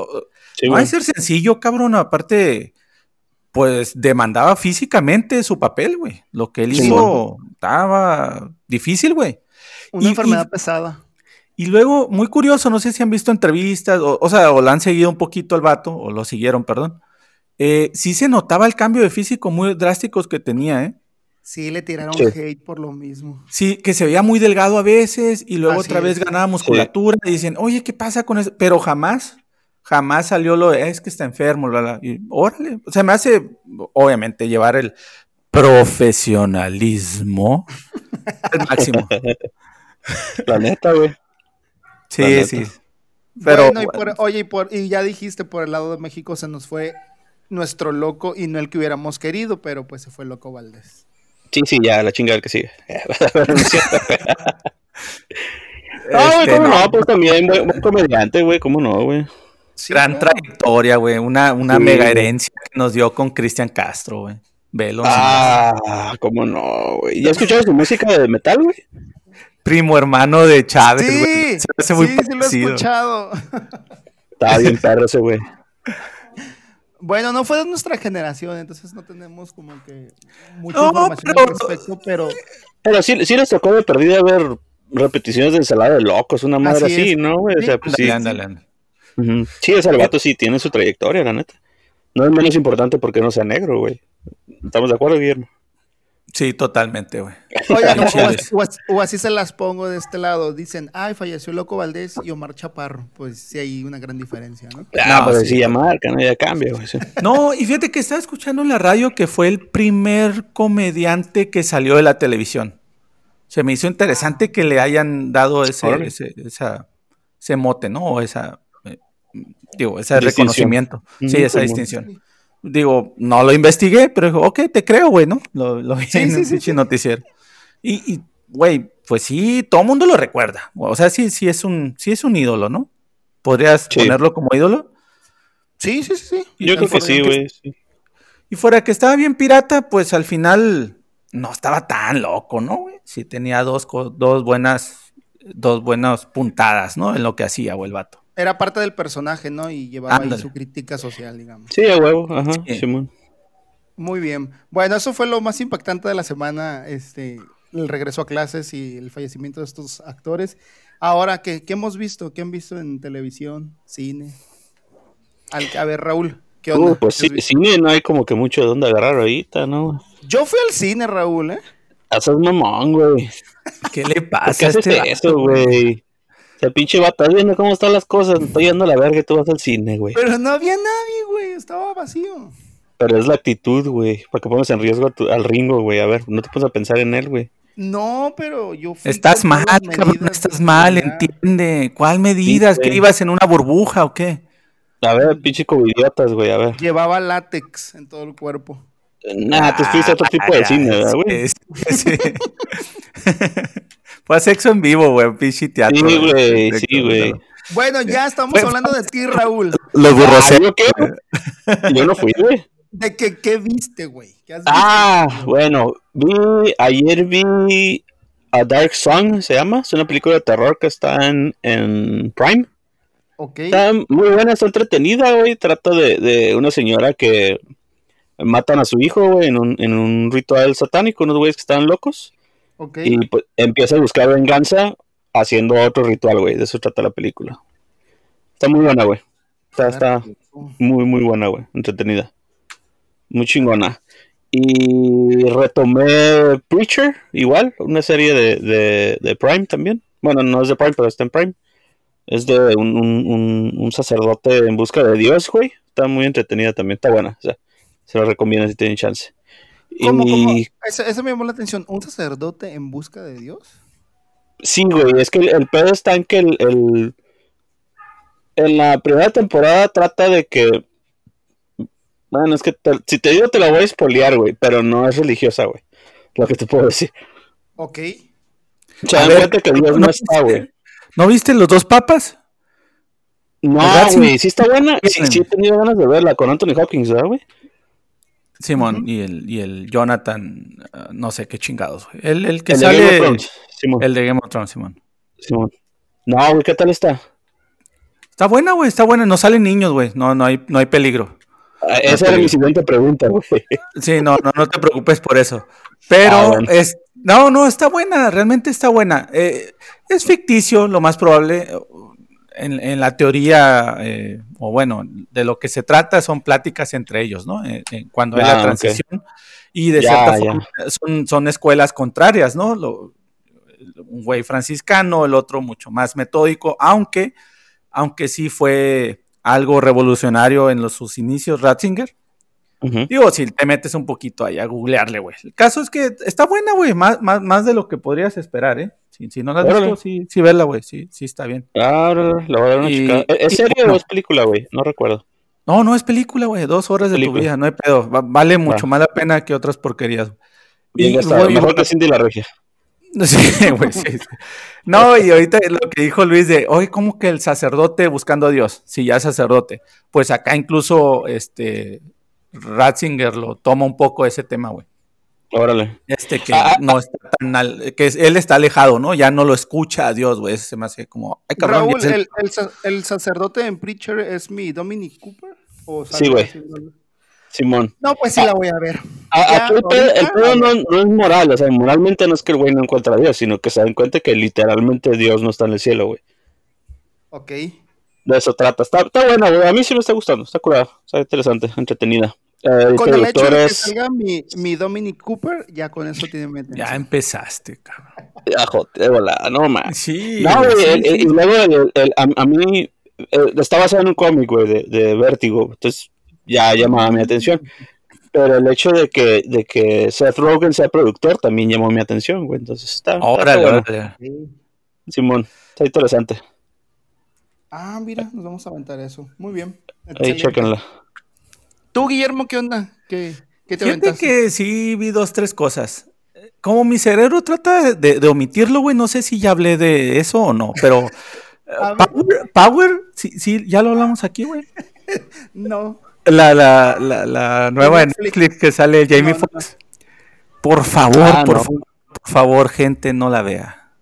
Speaker 3: Sí,
Speaker 4: no hay ser sencillo, cabrón. Aparte, pues demandaba físicamente su papel, güey. Lo que él
Speaker 3: Sí,
Speaker 4: hizo estaba difícil, güey.
Speaker 2: Una
Speaker 4: y-
Speaker 2: enfermedad
Speaker 4: y-
Speaker 2: pesada.
Speaker 4: Y luego, muy curioso, no sé si han visto entrevistas, o, o sea, o lo han seguido un poquito el vato, o lo siguieron, perdón. Eh, sí se notaba el cambio de físico muy drásticos que tenía, ¿eh?
Speaker 2: Sí, le tiraron
Speaker 3: Sí.
Speaker 2: hate por lo mismo.
Speaker 4: Sí, que se veía muy delgado a veces y luego
Speaker 2: Así
Speaker 4: otra vez
Speaker 2: es.
Speaker 4: ganaba musculatura y dicen, oye, ¿qué pasa con eso? Pero jamás, jamás salió lo de, es que está enfermo, bla, bla. Y órale, o sea, me hace, obviamente, llevar el profesionalismo al máximo.
Speaker 3: La neta, güey.
Speaker 4: Sí,
Speaker 3: La neta.
Speaker 4: sí. Pero,
Speaker 2: bueno, y por- oye, y, por, y ya dijiste, por el lado de México se nos fue nuestro loco y no el que hubiéramos querido, pero pues se fue loco Valdés.
Speaker 3: Sí, sí, ya, la chingada que sigue. Cierto. Ah, güey,
Speaker 4: este,
Speaker 3: cómo no,
Speaker 4: no,
Speaker 3: pues también, buen comediante, güey, cómo no, güey.
Speaker 2: Sí,
Speaker 4: Gran
Speaker 2: claro.
Speaker 4: trayectoria, güey. Una, una
Speaker 3: Sí,
Speaker 4: mega herencia que nos dio con Cristian Castro, güey. Velo.
Speaker 3: Ah, cómo no, güey. ¿Ya escuchabas su música de metal, güey?
Speaker 4: Primo hermano de Chávez,
Speaker 2: Sí,
Speaker 4: güey. Se me hace muy
Speaker 2: sí, sí lo he escuchado.
Speaker 3: Estaba bien perro ese, güey.
Speaker 2: Bueno, no fue de nuestra generación, entonces no tenemos como que mucha
Speaker 4: No,
Speaker 2: información
Speaker 4: pero-
Speaker 2: al respecto, pero
Speaker 3: Pero sí, sí les tocó de perdida ver repeticiones de ensalada de locos, una madre
Speaker 2: Así
Speaker 3: así,
Speaker 2: es.
Speaker 3: ¿no, güey? O
Speaker 2: Sí,
Speaker 3: sea, pues sí.
Speaker 4: Ándale, ándale.
Speaker 3: Sí, ese vato sí tiene su trayectoria, la neta. No es menos importante porque no sea negro, güey. ¿Estamos de acuerdo, Guillermo?
Speaker 4: Sí, totalmente, güey.
Speaker 2: O,
Speaker 4: chiles.
Speaker 2: o- o así se las pongo de este lado. Dicen, ay, falleció Loco Valdés y Omar Chaparro. Pues sí hay una gran diferencia, ¿no?
Speaker 3: Ah,
Speaker 4: No,
Speaker 3: pero
Speaker 4: sí.
Speaker 3: sí, ya marca, ¿no? Ya cambia, güey. sí.
Speaker 4: No, y fíjate que estaba escuchando en la radio que fue el primer comediante que salió de la televisión. Se me hizo interesante que le hayan dado ese, esa, ese mote, ¿no? O esa, eh, digo, ese
Speaker 3: Distinción.
Speaker 4: reconocimiento. Sí, esa distinción. Digo, no lo investigué, pero digo, ok, te creo, güey, ¿no? Lo, lo vi
Speaker 2: Sí,
Speaker 4: en
Speaker 2: sí,
Speaker 4: noticiero. Y, y, güey, pues sí, todo el mundo lo recuerda. O sea, sí, sí es un, sí es un ídolo, ¿no? ¿Podrías
Speaker 3: Sí.
Speaker 4: ponerlo como ídolo?
Speaker 2: Sí, sí, sí, sí.
Speaker 3: Yo creo que sí, güey. sí.
Speaker 4: Y fuera que estaba bien pirata, pues al final no estaba tan loco, ¿no? güey? Sí tenía dos, dos buenas, dos buenas puntadas, ¿no? En lo que hacía, o el vato.
Speaker 2: Era parte del personaje, ¿no? Y llevaba ahí su crítica social, digamos.
Speaker 3: Sí, a huevo, ajá,
Speaker 4: Sí.
Speaker 3: Simón.
Speaker 2: Muy bien. Bueno, eso fue lo más impactante de la semana, este, el regreso a clases y el fallecimiento de estos actores. Ahora, ¿qué, qué hemos visto? ¿Qué han visto en televisión, cine? Al- a ver, Raúl, ¿qué onda?
Speaker 3: Uh, pues
Speaker 2: ¿Qué has
Speaker 3: sí, cine no hay como que mucho de dónde agarrar ahorita, ¿no?
Speaker 2: Yo fui al cine, Raúl, ¿eh?
Speaker 3: Haces mamón, güey.
Speaker 4: ¿Qué le
Speaker 3: ¿Por
Speaker 4: pasa
Speaker 3: qué
Speaker 4: a
Speaker 3: haces
Speaker 4: este
Speaker 3: eso, güey? O sea, pinche vato, estás viendo cómo están las cosas. me Estoy yendo a la verga y tú vas al cine, güey.
Speaker 2: Pero no había nadie, güey. Estaba vacío.
Speaker 3: Pero es la actitud, güey. Para que pongas en riesgo a tu- al Ringo, güey. A ver, no te pones a pensar en él, güey.
Speaker 2: No, pero yo fui
Speaker 4: Estás mal, cabrón, estás mal, entiende. ¿Cuál medidas?
Speaker 3: Sí,
Speaker 4: ¿Qué
Speaker 3: güey.
Speaker 4: ibas en una burbuja o qué?
Speaker 3: A ver, pinche covidiotas, güey. A ver.
Speaker 2: Llevaba látex en todo el cuerpo.
Speaker 3: Nah, tú fuiste a otro tipo de
Speaker 4: Ah,
Speaker 3: cine, ¿verdad, güey?
Speaker 4: sí, sí. Fue a sexo en vivo, güey, pinche teatro.
Speaker 3: Sí, güey, sí, güey.
Speaker 2: Bueno, ya estamos
Speaker 4: Bueno,
Speaker 2: hablando de ti, Raúl.
Speaker 4: Los.
Speaker 3: Ah, ¿yo qué? Yo no fui, güey.
Speaker 2: De que, ¿qué viste, güey?
Speaker 3: Ah, bueno, vi, ayer vi A Dark Song, se llama, es una película de terror que está en, en Prime.
Speaker 2: Ok.
Speaker 3: Está muy buena, está entretenida, güey. Trata de, de una señora que matan a su hijo, güey, en un, en un ritual satánico, unos güeyes que estaban locos. Y pues, empieza a buscar venganza haciendo otro ritual, güey. De eso trata la película. Está muy buena, güey. Está, está muy, muy buena, güey. Entretenida. Muy chingona. Y retomé Preacher, igual, una serie de, de, de Prime también. Bueno, no es de Prime, pero está en Prime. Es de un, un, un, un sacerdote en busca de Dios, güey. Está muy entretenida también, está buena. O sea, se la recomiendo si tienen chance.
Speaker 2: ¿Cómo,
Speaker 3: y
Speaker 2: cómo? Eso, eso me llamó la atención. ¿Un sacerdote en busca de Dios?
Speaker 3: sí, güey, es que el, el pedo está en que el, el- en la primera temporada trata de que bueno, es que te- si te digo te la voy a espolear, güey, pero no es religiosa, güey. Lo que te puedo decir.
Speaker 2: Ok.
Speaker 3: Se
Speaker 4: A
Speaker 3: dan
Speaker 4: ver,
Speaker 3: cuenta que Dios no está, güey.
Speaker 4: ¿No viste los dos papas?
Speaker 3: No, güey, sí está buena. Sí, sí he tenido ganas de verla con Anthony Hopkins, ¿verdad, güey?
Speaker 4: Simón y, el, y el Jonathan, ah, no sé qué chingados, güey. El, el que
Speaker 3: El de Game of
Speaker 4: sale,
Speaker 3: Thrones, Simón,
Speaker 4: el de Game of Thrones, Simón.
Speaker 3: Simón. No, güey, ¿qué tal está?
Speaker 4: Está buena, güey, está buena. No salen niños, güey. No, no hay, no hay peligro.
Speaker 3: Ah, Esa era mi siguiente pregunta, güey.
Speaker 4: Sí, no, no, no te preocupes por eso. Pero
Speaker 3: Ah, bueno.
Speaker 4: es, no, no, está buena, realmente está buena. Eh, es ficticio, lo más probable. En, en la teoría, eh, o bueno, de lo que se trata son pláticas entre ellos, ¿no? Eh, eh, cuando hay
Speaker 3: Ah,
Speaker 4: la
Speaker 3: ok.
Speaker 4: transición. Y de
Speaker 3: Ya,
Speaker 4: cierta forma son, son escuelas contrarias, ¿no? Lo- un güey franciscano, el otro mucho más metódico, aunque, aunque sí fue algo revolucionario en los, sus inicios, Ratzinger. Digo, si te metes un poquito ahí a googlearle, güey. El caso es que está buena, güey, más, más, más de lo que podrías esperar, ¿eh? Si, si no la has
Speaker 3: Órale.
Speaker 4: visto, sí, sí verla, güey, sí, sí está bien.
Speaker 3: Ah, órale, le voy a dar una
Speaker 4: Y-
Speaker 3: chicada. ¿Es
Speaker 4: y
Speaker 3: serie o es película, güey? No recuerdo.
Speaker 4: No, no es película, güey, dos horas de
Speaker 3: Película.
Speaker 4: tu vida, no hay pedo. Va- vale mucho más la pena que otras porquerías.
Speaker 3: Bien
Speaker 4: Y
Speaker 3: gastado.
Speaker 4: voy-
Speaker 3: Mejor que Cindy la Regia.
Speaker 4: Sí, güey, sí, sí. No, y ahorita lo que dijo Luis de, oye, ¿cómo que el sacerdote buscando a Dios? Si ya es sacerdote. Pues acá incluso, este, Ratzinger lo toma un poco ese tema, güey.
Speaker 3: Órale.
Speaker 4: Este que
Speaker 3: Ah, ah,
Speaker 4: no está tan al- que él está alejado, ¿no? Ya no lo escucha a Dios, güey. Ese se me hace como, ay, cabrón,
Speaker 2: Raúl,
Speaker 4: el-
Speaker 2: el, el sa- el sacerdote en Preacher es mi Dominic Cooper? ¿O
Speaker 3: Sí, güey. Simón.
Speaker 2: No, pues sí la voy a ver.
Speaker 3: A- Aquí el pedo, el
Speaker 2: ahorita,
Speaker 3: pedo no, no es moral, o sea, moralmente no es que el güey no encuentra a Dios, sino que se dan cuenta que literalmente Dios no está en el cielo, güey.
Speaker 2: Ok.
Speaker 3: De eso trata. Está, está buena, güey. A mí sí me está gustando, está curada, está interesante, entretenida. El
Speaker 2: Con el hecho de que salga mi, mi Dominic Cooper, ya con eso tiene mi atención.
Speaker 4: Ya empezaste, cabrón.
Speaker 3: De volada, no más.
Speaker 4: Sí.
Speaker 3: No, güey,
Speaker 4: sí,
Speaker 3: el- el-
Speaker 4: sí.
Speaker 3: y luego el- el- a, a mí eh, está basado en un cómic, güey, de, de Vértigo, entonces ya llamaba mi atención. Pero el hecho de que, de que Seth Rogen sea productor también llamó mi atención, güey, entonces está, está
Speaker 4: Órale,
Speaker 3: bueno.
Speaker 4: órale.
Speaker 3: Simón, está interesante.
Speaker 2: Ah, mira, nos vamos a aventar eso. Muy bien.
Speaker 3: Ahí chequenla.
Speaker 2: Tú, Guillermo, ¿qué onda? ¿Qué, qué te
Speaker 4: Fíjate que sí vi dos, tres cosas. Como mi cerebro trata de, de omitirlo, güey, no sé si ya hablé de eso o no, pero eh. Power, Power, sí, sí, ya lo hablamos aquí, güey.
Speaker 2: No.
Speaker 4: La, la, la, la nueva de
Speaker 2: Netflix.
Speaker 4: Netflix que sale Jamie
Speaker 2: No, no,
Speaker 4: Foxx. Por favor,
Speaker 3: Ah,
Speaker 4: por,
Speaker 3: no.
Speaker 4: favor, por favor, gente, no la vea.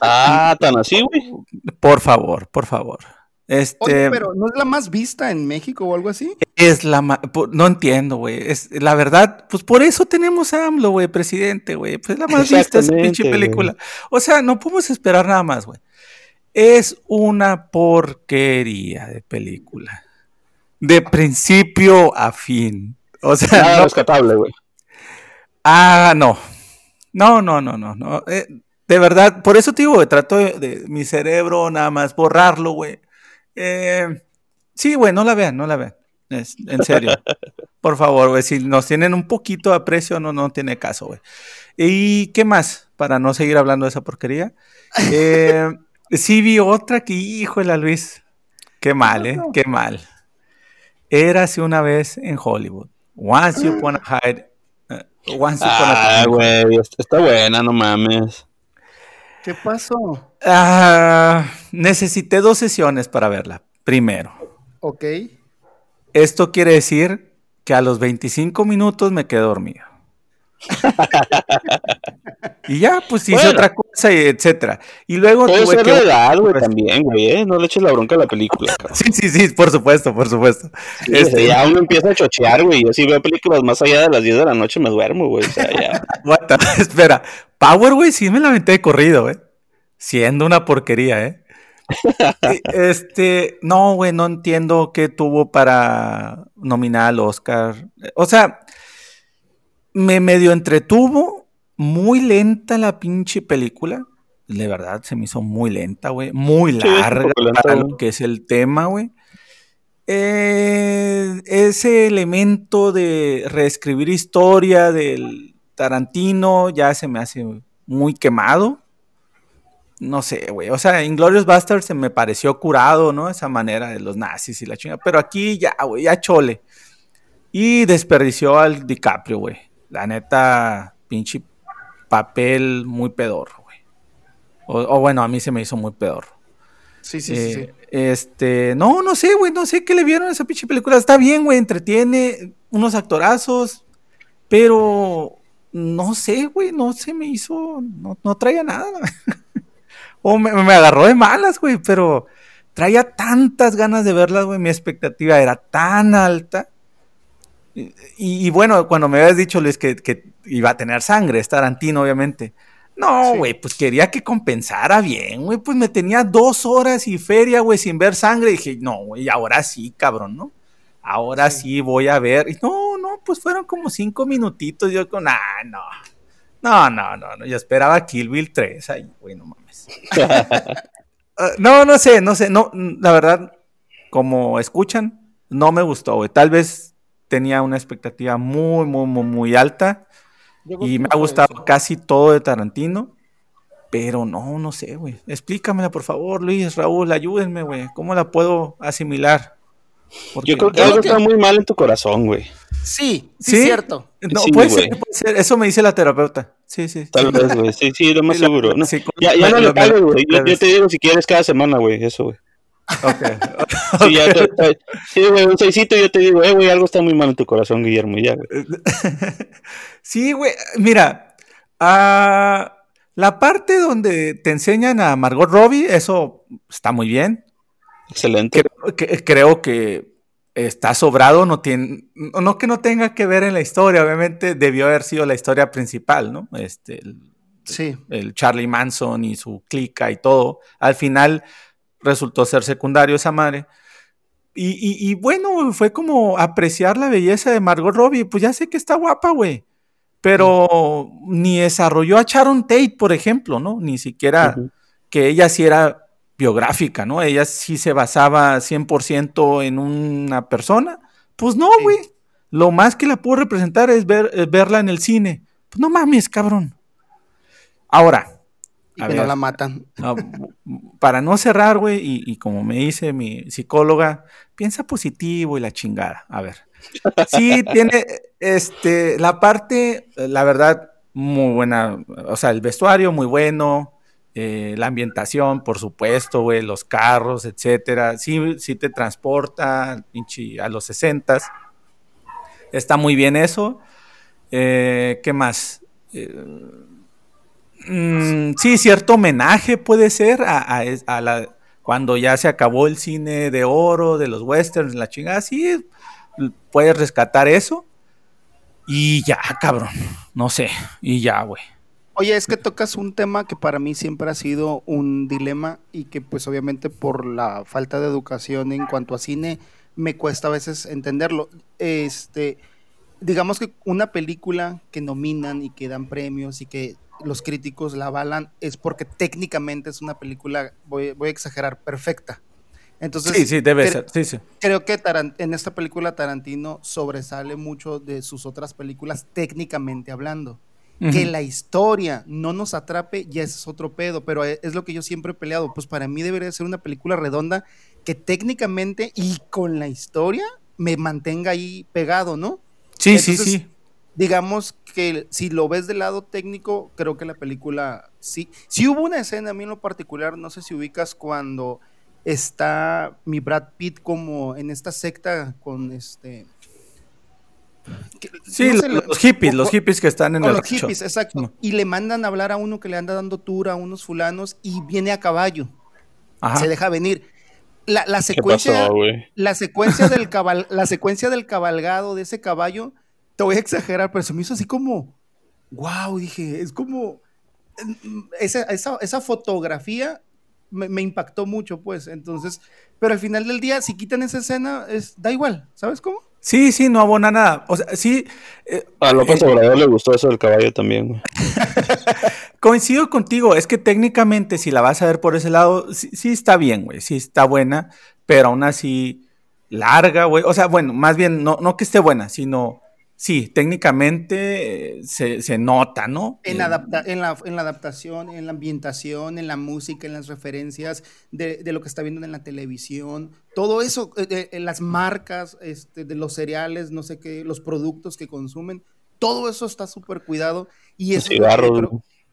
Speaker 3: Ah, tan así, güey.
Speaker 4: Por favor, por favor. Este
Speaker 2: Oye, pero ¿no es la más vista en México o algo así?
Speaker 4: es la po- no entiendo, güey. Es la verdad, pues por eso tenemos a AMLO, güey, presidente, güey. Pues es la más vista esa pinche película. O sea, no podemos esperar nada más, güey. Es una porquería de película. De principio a fin. O sea,
Speaker 3: Nada
Speaker 4: no,
Speaker 3: rescatable, güey.
Speaker 4: Ah, no. No, no, no, no, no. Eh, de verdad, por eso te digo, trato de, de mi cerebro nada más borrarlo, güey. Eh, sí, güey, no la vean, no la vean. Es- en serio. por favor, güey, si nos tienen un poquito de aprecio, no, no tiene caso, güey. ¿Y qué más? Para no seguir hablando de esa porquería. Eh, sí vi otra que, híjole, Luis. Qué mal, ¿eh? Qué mal. Érase una vez en Hollywood. Once upon a hide. eh, once upon a
Speaker 3: Ah, güey, est- está buena, no mames.
Speaker 2: ¿Qué pasó?
Speaker 4: Ah, necesité dos sesiones para verla. Primero,
Speaker 2: Ok.
Speaker 4: esto quiere decir que a los 25 minutos me quedé dormido. y ya, pues hice
Speaker 3: Bueno.
Speaker 4: otra cosa, y etcétera. Y luego
Speaker 3: Puede
Speaker 4: tuve
Speaker 3: ser
Speaker 4: que...
Speaker 3: la edad, güey, también, güey, ¿eh? No le eches la bronca a la película, cabrón.
Speaker 4: Sí, sí, sí, por supuesto, por supuesto.
Speaker 3: Sí,
Speaker 4: Este-
Speaker 3: ya uno empieza a chochear, güey. Yo si veo películas más allá de las 10 de la noche me duermo, güey. O sea, ya.
Speaker 4: The- Espera, Power, güey, sí me la aventé de corrido, güey. Siendo una porquería, ¿eh? Este, no, güey, no entiendo qué tuvo para nominar al Oscar. O sea, me medio entretuvo, muy lenta la pinche película. De verdad, se me hizo muy lenta, güey. Muy larga
Speaker 3: lenta,
Speaker 4: para
Speaker 3: güey.
Speaker 4: lo que es el tema, güey. Eh, ese elemento de reescribir historia del Tarantino ya se me hace muy quemado. No sé, güey. O sea, Inglorious Bastards se me pareció curado, ¿no? Esa manera de los nazis y la chinga. Pero aquí ya, güey, ya chole. Y desperdició al DiCaprio, güey. La neta, pinche papel muy pedorro, güey. O, o bueno, a mí se me hizo muy pedorro.
Speaker 2: Sí, sí, sí, sí.
Speaker 4: Eh, Este, no, no sé, güey, no sé qué le vieron a esa pinche película. Está bien, güey, entretiene, unos actorazos, pero no sé, güey, no se me hizo, no, no traía nada. o me, me agarró de malas, güey, pero traía tantas ganas de verlas, güey, mi expectativa era tan alta. Y, y bueno, cuando me habías dicho, Luis, que, que iba a tener sangre, es Tarantino, obviamente. No,
Speaker 2: Sí.
Speaker 4: güey, pues quería que compensara bien, güey. Pues me tenía dos horas y feria, güey, sin ver sangre. dije, no, güey, ahora sí, cabrón, ¿no? Ahora sí. voy a ver. Y no, no, pues fueron como cinco minutitos. Yo con, ah, no. No, no, no, no. Yo esperaba Kill Bill 3. Ay, güey, no mames. Ah, no, no sé, no sé. No, la verdad, como escuchan, no me gustó, güey. Tal vez tenía una expectativa muy, muy, muy, muy alta. Y me ha gustado
Speaker 2: eso.
Speaker 4: casi todo de Tarantino. Pero no, no sé, güey. Explícamela, por favor, Luis, Raúl, ayúdenme, güey. ¿Cómo la puedo asimilar? Porque-
Speaker 3: Yo creo que algo
Speaker 2: que-
Speaker 3: está muy mal en tu corazón, güey.
Speaker 2: Sí, sí,
Speaker 4: ¿Sí?
Speaker 2: es cierto.
Speaker 4: No,
Speaker 3: Sí,
Speaker 4: puede ser, puede ser. Eso me dice la terapeuta. Sí, sí.
Speaker 3: Tal vez, güey. Sí, sí, lo más seguro. No,
Speaker 4: sí,
Speaker 3: ya, ya no le pagues, güey. Yo te digo si quieres cada semana, güey. Eso, güey.
Speaker 4: Ok.
Speaker 3: Sí, ya te- te- sí, güey, un seisito yo te digo, eh, güey, algo está muy mal en tu corazón, Guillermo. y Ya, güey.
Speaker 4: sí, güey. Mira, ah, la parte donde te enseñan a Margot Robbie, eso está muy bien.
Speaker 3: Excelente.
Speaker 4: Creo que, creo que está sobrado, no tiene, no que no tenga que ver en la historia, obviamente debió haber sido la historia principal, ¿no? Este, el,
Speaker 2: Sí.
Speaker 4: el Charlie Manson y su clica y todo. Al final resultó ser secundario esa madre. y, y, bueno, fue como apreciar la belleza de Margot Robbie. Pues ya sé que está guapa, güey. Pero ni desarrolló a Sharon Tate, por ejemplo, ¿no? Ni siquiera que ella sí era biográfica, ¿no? Ella sí se basaba 100% en una persona. Pues no, güey. Lo más que la puedo representar es, ver, verla en el cine. Pues no mames, cabrón. Ahora.
Speaker 2: Y que no la matan.
Speaker 4: para no cerrar, güey, y, y, como me dice mi psicóloga, piensa positivo y la chingada. A ver. Sí, tiene este, la parte, la verdad, muy buena. O sea, el vestuario muy bueno. Eh, la ambientación, por supuesto, güey, los carros, etcétera. Sí, sí te transporta a los sesentas. Está muy bien eso. Eh, ¿Qué más? Eh, mm, sí, cierto homenaje puede ser a, la, cuando ya se acabó el cine de oro, de los westerns, la chingada. Sí, puedes rescatar eso. Y ya, cabrón. No sé. Y ya, güey.
Speaker 2: Oye, es que tocas un tema que para mí siempre ha sido un dilema y que pues obviamente por la falta de educación en cuanto a cine me cuesta a veces entenderlo. Este, digamos que una película que nominan y que dan premios y que los críticos la avalan es porque técnicamente es una película, voy, voy a exagerar, perfecta. Entonces,
Speaker 4: sí, sí, debe ser. Sí, sí.
Speaker 2: Creo que en esta película Tarantino sobresale mucho de sus otras películas técnicamente hablando. Que la historia no nos atrape, ya es otro pedo, pero e, es lo que yo siempre he peleado. Pues para mí debería ser una película redonda que técnicamente y con la historia me mantenga ahí pegado, ¿no?
Speaker 4: Sí, sí, sí.
Speaker 2: Digamos que si lo ves del lado técnico, creo que la película sí. Sí hubo una escena a mí en lo particular, no sé si ubicas cuando está mi Brad Pitt como en esta secta con este...
Speaker 4: Sí, los, hippies, los hippies que están en el
Speaker 2: Los hippies, exacto. Y le mandan a hablar a uno que le anda dando tour a unos fulanos y viene a caballo. Se deja venir. La, la secuencia, la secuencia del cabal, la secuencia del cabalgado de ese caballo, te voy a exagerar, pero se me hizo así como, wow, dije, es como esa, esa, esa fotografía me, impactó mucho, pues. Entonces, pero al final del día, si quitan esa escena, es, da igual, ¿sabes cómo?
Speaker 4: Sí, sí, no abona nada. O sea, sí.
Speaker 3: Eh, a López eh, Obrador le gustó eso del caballo también.
Speaker 4: Coincido contigo, es que técnicamente, si la vas a ver por ese lado, sí, sí está bien, güey, sí está buena, pero aún así larga, güey. O sea, bueno, más bien, no, no que esté buena, sino Sí, técnicamente eh, se, nota, ¿no?
Speaker 2: En, adapta en, la, en, la, adaptación, en la ambientación, en la música, en las referencias de, lo que está viendo en la televisión, todo eso, eh, eh, las marcas este, de los cereales, no sé qué, los productos que consumen, todo eso está súper cuidado. Y eso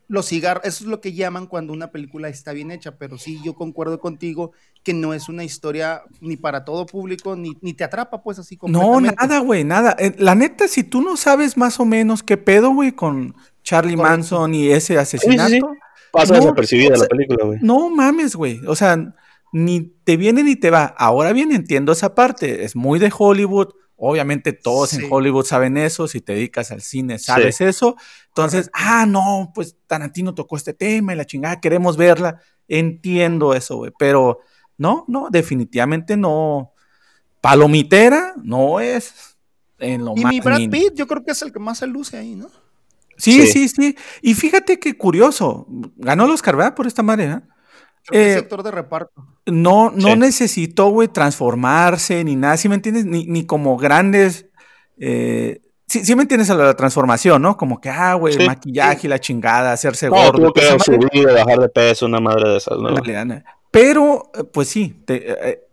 Speaker 2: los cigarros, eso es lo que llaman cuando una película está bien hecha, pero sí, yo concuerdo contigo que no es una historia ni para todo público, ni, ni te atrapa pues así
Speaker 4: como. No, nada, güey, nada. Eh, la neta, si tú no sabes más o menos qué pedo, güey, con Charlie Manson y ese asesinato.
Speaker 3: Pasa desapercibida la película, güey.
Speaker 4: No mames, güey. O sea, ni te viene ni te va. Ahora bien, entiendo esa parte. Es muy de Hollywood Obviamente todos en Hollywood saben eso, si te dedicas al cine sabes eso. Entonces, ah, no, pues Tarantino tocó este tema y la chingada, queremos verla. Entiendo eso, güey, pero no, no, definitivamente no. Palomitera no es en lo
Speaker 2: y mi Brad Pitt, yo creo que es el que más se luce ahí, ¿no?
Speaker 4: Sí, sí, sí, Y fíjate qué curioso, ganó los Oscar, Por esta manera.
Speaker 2: Eh, sector de reparto.
Speaker 4: No, no necesitó, güey, transformarse ni nada, ¿sí me entiendes? Ni, ni como grandes. Eh, sí, sí me entiendes a la transformación, ¿no? Como que, ah, güey, maquillaje y la chingada, hacerse no, gordo.
Speaker 3: Tuvo que subir, bajar de peso, una madre de esas, ¿no?
Speaker 4: Pero, eh, pues sí, te,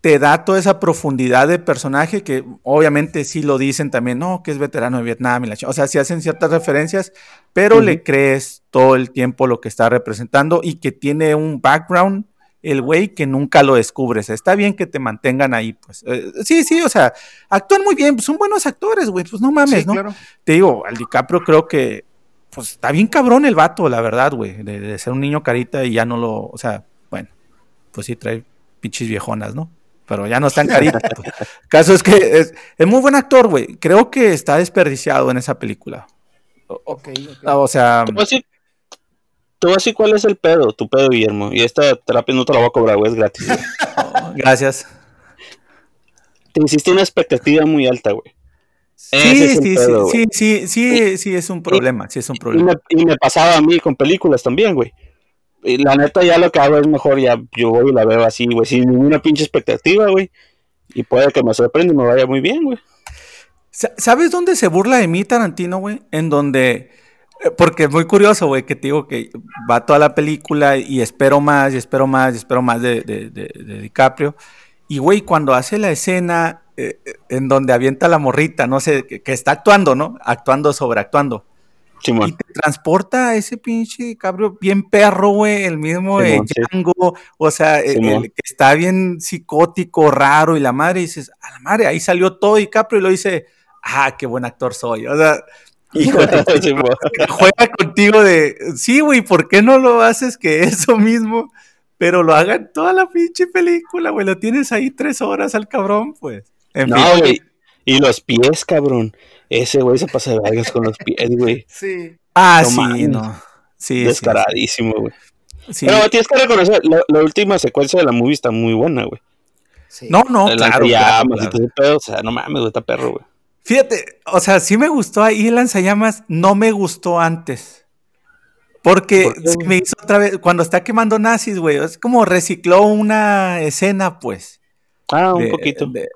Speaker 4: te da toda esa profundidad de personaje que obviamente sí lo dicen también, no, que es veterano de Vietnam y la O sea, sí hacen ciertas referencias, pero le crees todo el tiempo lo que está representando y que tiene un background, el güey, que nunca lo descubres. Está bien que te mantengan ahí, pues. Eh, sí, sí, o sea, actúan muy bien, son buenos actores, güey, pues no mames, ¿no? Te digo, al DiCaprio creo que, pues está bien cabrón el vato, la verdad, güey, de, de ser un niño carita y ya no lo, o sea, bueno, pues sí trae pinches viejonas, ¿no? Pero ya no están caritas. caso es que es, muy buen actor, güey. Creo que está desperdiciado en esa película.
Speaker 2: Ok,
Speaker 4: O sea.
Speaker 3: Te voy, a decir, cuál es el pedo, tu pedo, Guillermo. Y esta terapia no te la voy a cobrar, güey, es gratis.
Speaker 4: gracias.
Speaker 3: te hiciste una expectativa muy alta, güey.
Speaker 4: Sí, sí, sí, sí, sí, sí, es un problema, sí es un problema.
Speaker 3: Y me, pasaba a mí con películas también, güey. La neta ya lo que hago es mejor, ya yo voy y la veo así, güey, sin ninguna pinche expectativa, güey. Y puede que me sorprenda y me vaya muy bien, güey.
Speaker 4: ¿Sabes dónde se burla de mí Tarantino, güey? En donde... Eh, porque es muy curioso, güey, que te digo que va toda la película y espero más, y espero más, y espero más de, de, de DiCaprio. Y, güey, cuando hace la escena eh, en donde avienta la morrita, no sé, que, está actuando, ¿no? Actuando, sobreactuando. Y te transporta a ese pinche cabrón bien perro, güey, el mismo de Django, o sea, el, que está bien psicótico, raro, y la madre dices, a la madre, ahí salió todo y Caprio y lo dice, ah, qué buen actor soy. O sea, hijo juega contigo de, sí, güey, ¿por qué no lo haces que eso mismo? Pero lo haga en toda la pinche película, güey, lo tienes ahí tres horas al cabrón, pues
Speaker 3: no, güey. Y los pies, cabrón. Ese güey se pasa de vergas con los pies, güey.
Speaker 2: Sí.
Speaker 4: Ah, sí, no. Sí,
Speaker 3: Descaradísimo, güey. Sí. Pero tienes que reconocer, la, última secuencia de la movie está muy buena, güey.
Speaker 4: Sí. No, no, claro.
Speaker 3: Pedo, o sea, no mames, güey, está perro, güey.
Speaker 4: Fíjate, o sea, sí me gustó ahí el lanzallamas, no me gustó antes. Porque me hizo otra vez, cuando está quemando nazis, güey, es como recicló una escena, pues.
Speaker 3: Ah, un poquito, eh,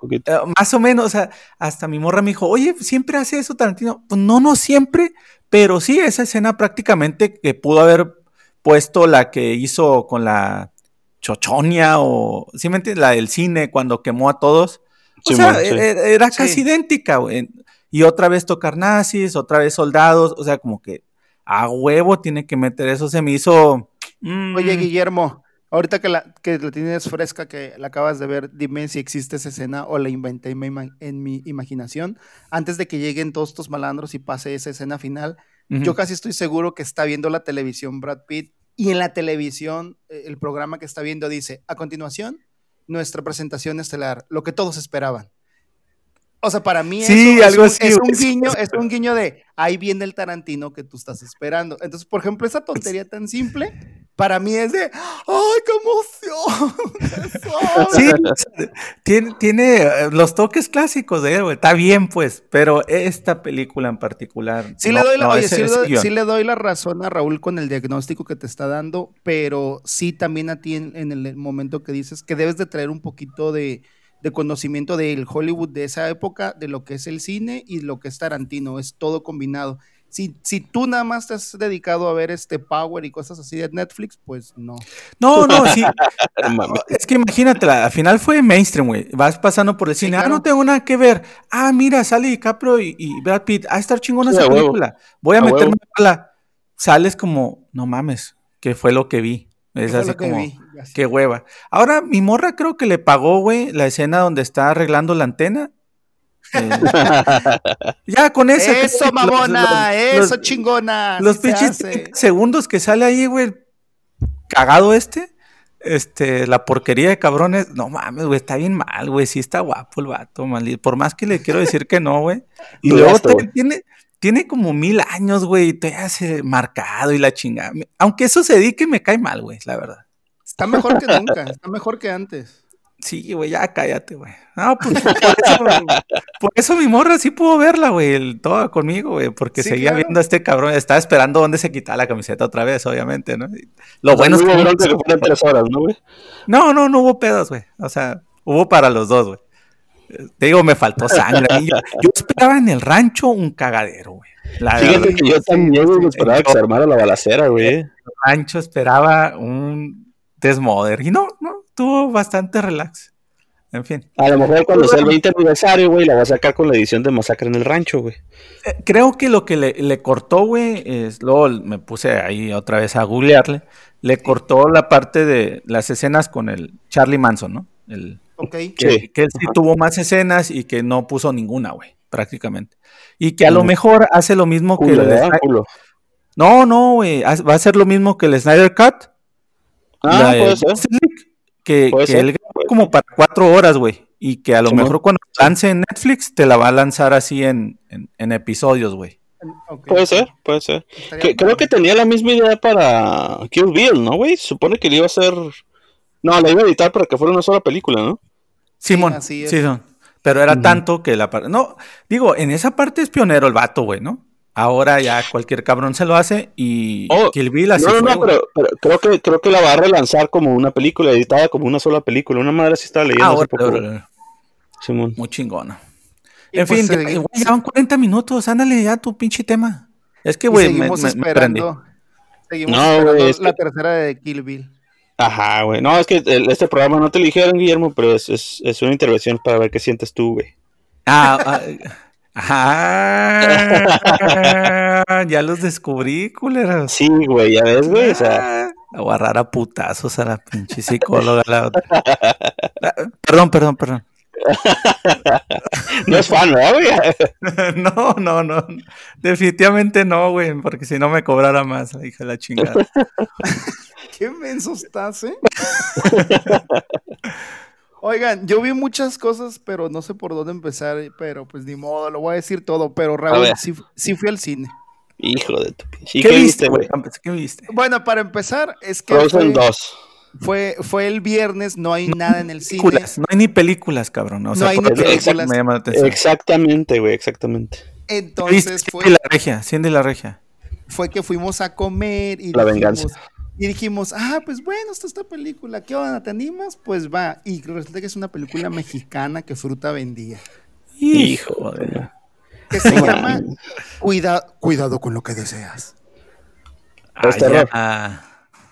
Speaker 4: Más o menos, o sea, hasta mi morra me dijo, oye, ¿siempre hace eso Tarantino? Pues no, no siempre, pero sí, esa escena prácticamente que pudo haber puesto la que hizo con la Chochonia o, ¿sí me entiendes? La del cine cuando quemó a todos. O sea, e, e, era, casi idéntica, güey. Y otra vez tocar nazis, otra vez soldados, o sea, como que a huevo tiene que meter eso, se me hizo...
Speaker 2: Oye, mm. Guillermo, Ahorita que la, que la tienes fresca, que la acabas de ver, dime si existe esa escena o la inventé en mi, imaginación. Antes de que lleguen todos estos malandros y pase esa escena final, yo casi estoy seguro que está viendo la televisión Brad Pitt y en la televisión eh, el programa que está viendo dice, a continuación, nuestra presentación estelar, lo que todos esperaban. O sea, para mí
Speaker 4: sí,
Speaker 2: eso,
Speaker 4: algo
Speaker 2: es, un, es, un, guiño, es un guiño de ahí viene el Tarantino que tú estás esperando. Entonces, por ejemplo, esa tontería tan simple para mí es de, ¡ay, qué emoción!
Speaker 4: sí, tiene, tiene, eh, los toques clásicos de él, Está bien, pues, pero esta película en particular.
Speaker 2: Sí, le, doy la, sí, le doy la razón a Raúl con el diagnóstico que te está dando, pero sí también a ti en, el momento que dices que debes de traer un poquito de, de conocimiento del Hollywood de esa época, de lo que es el cine y lo que es Tarantino, es todo combinado si, si tú nada más te has dedicado a ver este Power y cosas así de Netflix, pues no.
Speaker 4: No, no, sí. es que imagínate, al final fue mainstream, güey. Vas pasando por el cine, ah, no tengo nada que ver. Ah, mira, sale DiCaprio y, y Brad Pitt. Ah, estar chingona esa película. Voy a, meterme a la. Sales como, no mames, ¿qué fue lo que vi? Es así como, qué hueva. Ahora, mi morra creo que le pagó, güey, la escena donde está arreglando la antena ya con esa.
Speaker 2: Eso, mamona, eso, chingona.
Speaker 4: Los pinches segundos que sale ahí, güey, cagado este. Este, la porquería de cabrones, no mames, güey, está bien mal, güey, sí está guapo el vato, mal, por más que le quiero decir que no, güey. Y luego tiene, tiene como mil años, güey, y te hace marcado y la chingada. Aunque eso se dedique, me cae mal, güey, la verdad.
Speaker 2: Está mejor que nunca, está mejor que antes.
Speaker 4: Sí, güey, ya cállate, güey. No, pues por eso, mi morra sí pudo verla, güey, toda conmigo, güey, porque seguía viendo a este cabrón, estaba esperando dónde se quitaba la camiseta otra vez, obviamente, ¿no? lo bueno es que...
Speaker 3: No, tres horas, ¿no, güey?
Speaker 4: No, no, no hubo pedos, güey. O sea, hubo para los dos, güey. Te digo, me faltó sangre. Yo, esperaba en el rancho un cagadero, güey.
Speaker 3: Fíjate que yo también me esperaba que se armara la balacera, güey. En
Speaker 4: el rancho esperaba un desmoder. Y no, no, tuvo bastante relax. En fin.
Speaker 3: A lo mejor cuando sea el 20 aniversario, güey, la va a sacar con la edición de Masacre en el Rancho, güey.
Speaker 4: Eh, creo que lo que le, cortó, güey, es. Luego me puse ahí otra vez a googlearle. Le cortó la parte de las escenas con el Charlie Manson, ¿no? El,
Speaker 2: okay.
Speaker 4: que, que, él sí tuvo más escenas y que no puso ninguna, güey, prácticamente. Y que a lo mejor hace lo mismo que el. No, no, güey. Va a ser lo mismo que el Snyder Cut.
Speaker 3: Ah, puede ser
Speaker 4: que, él como para cuatro horas, güey. Y que a lo mejor cuando lance en Netflix te la va a lanzar así en, en, episodios, güey.
Speaker 3: Puede ser, puede ser. creo que tenía la misma idea para Kill Bill, ¿no, güey? Supone que le iba a hacer... No, la iba a editar para que fuera una sola película, ¿no?
Speaker 4: Simón, sí, son. Pero era tanto que la parte. No, digo, en esa parte es pionero el vato, güey, ¿no? Ahora ya cualquier cabrón se lo hace y
Speaker 3: Oh,
Speaker 4: Kill Bill así
Speaker 3: No, no,
Speaker 4: fue,
Speaker 3: no, pero, pero creo que creo que la va a relanzar como una película, editada como una sola película. Una madre sí estaba leyendo
Speaker 4: Ah,
Speaker 3: hace poco. Simón.
Speaker 4: Muy chingona. En
Speaker 2: pues
Speaker 4: fin, ya,
Speaker 2: segui-
Speaker 4: güey, ya van 40 minutos. Ándale ya tu pinche tema. Es que, güey, me,
Speaker 2: seguimos
Speaker 4: me-
Speaker 2: esperando. Seguimos
Speaker 3: No,
Speaker 2: esperando
Speaker 3: güey, es
Speaker 2: la
Speaker 3: que-
Speaker 2: tercera de Kill Bill.
Speaker 3: Ajá, güey. No, es que el- este programa no te lo dijeron, Guillermo, pero es, es, es una intervención para ver qué sientes tú, güey.
Speaker 4: Ah, ah, ah, ya los descubrí, culeros.
Speaker 3: Sí, güey, ya ves, güey. O sea,
Speaker 4: La voy a agarrar a putazos a la pinche psicóloga. la otra. Ah, Perdón, perdón, perdón.
Speaker 3: no es fan, ¿verdad, güey?
Speaker 4: No, no, no. Definitivamente no, güey, porque si no me cobrara más, la hija de la chingada.
Speaker 2: Qué menso estás, ¿eh? Oigan, yo vi muchas cosas, pero no sé por dónde empezar, pero pues ni modo, lo voy a decir todo, pero Raúl, sí, sí fui al cine.
Speaker 3: Hijo de tu pinche. ¿Y
Speaker 4: ¿Qué, viste, güey? ¿Qué viste?
Speaker 2: Bueno, para empezar, es que
Speaker 3: Frozen
Speaker 2: fue,
Speaker 3: 2.
Speaker 2: fue, fue el viernes, no hay nada en el cine.
Speaker 4: No hay ni películas, cabrón. O sea,
Speaker 2: No hay ni películas.
Speaker 4: me llama la atención.
Speaker 3: Exactamente, güey, exactamente.
Speaker 4: ¿Viste
Speaker 2: Entonces fue,
Speaker 4: la regia? Cindy la regia.
Speaker 2: fue que fuimos a comer y
Speaker 3: La
Speaker 2: dijimos,
Speaker 3: venganza.
Speaker 2: Y dijimos, ah, pues bueno, está esta película, ¿qué onda? ¿Te animas? Pues va. Y resulta que es una película mexicana que Fruta vendía.
Speaker 3: Hijo
Speaker 4: de...
Speaker 2: que se llama Cuida, Cuidado con lo que deseas.
Speaker 3: Es terror.
Speaker 4: Ah,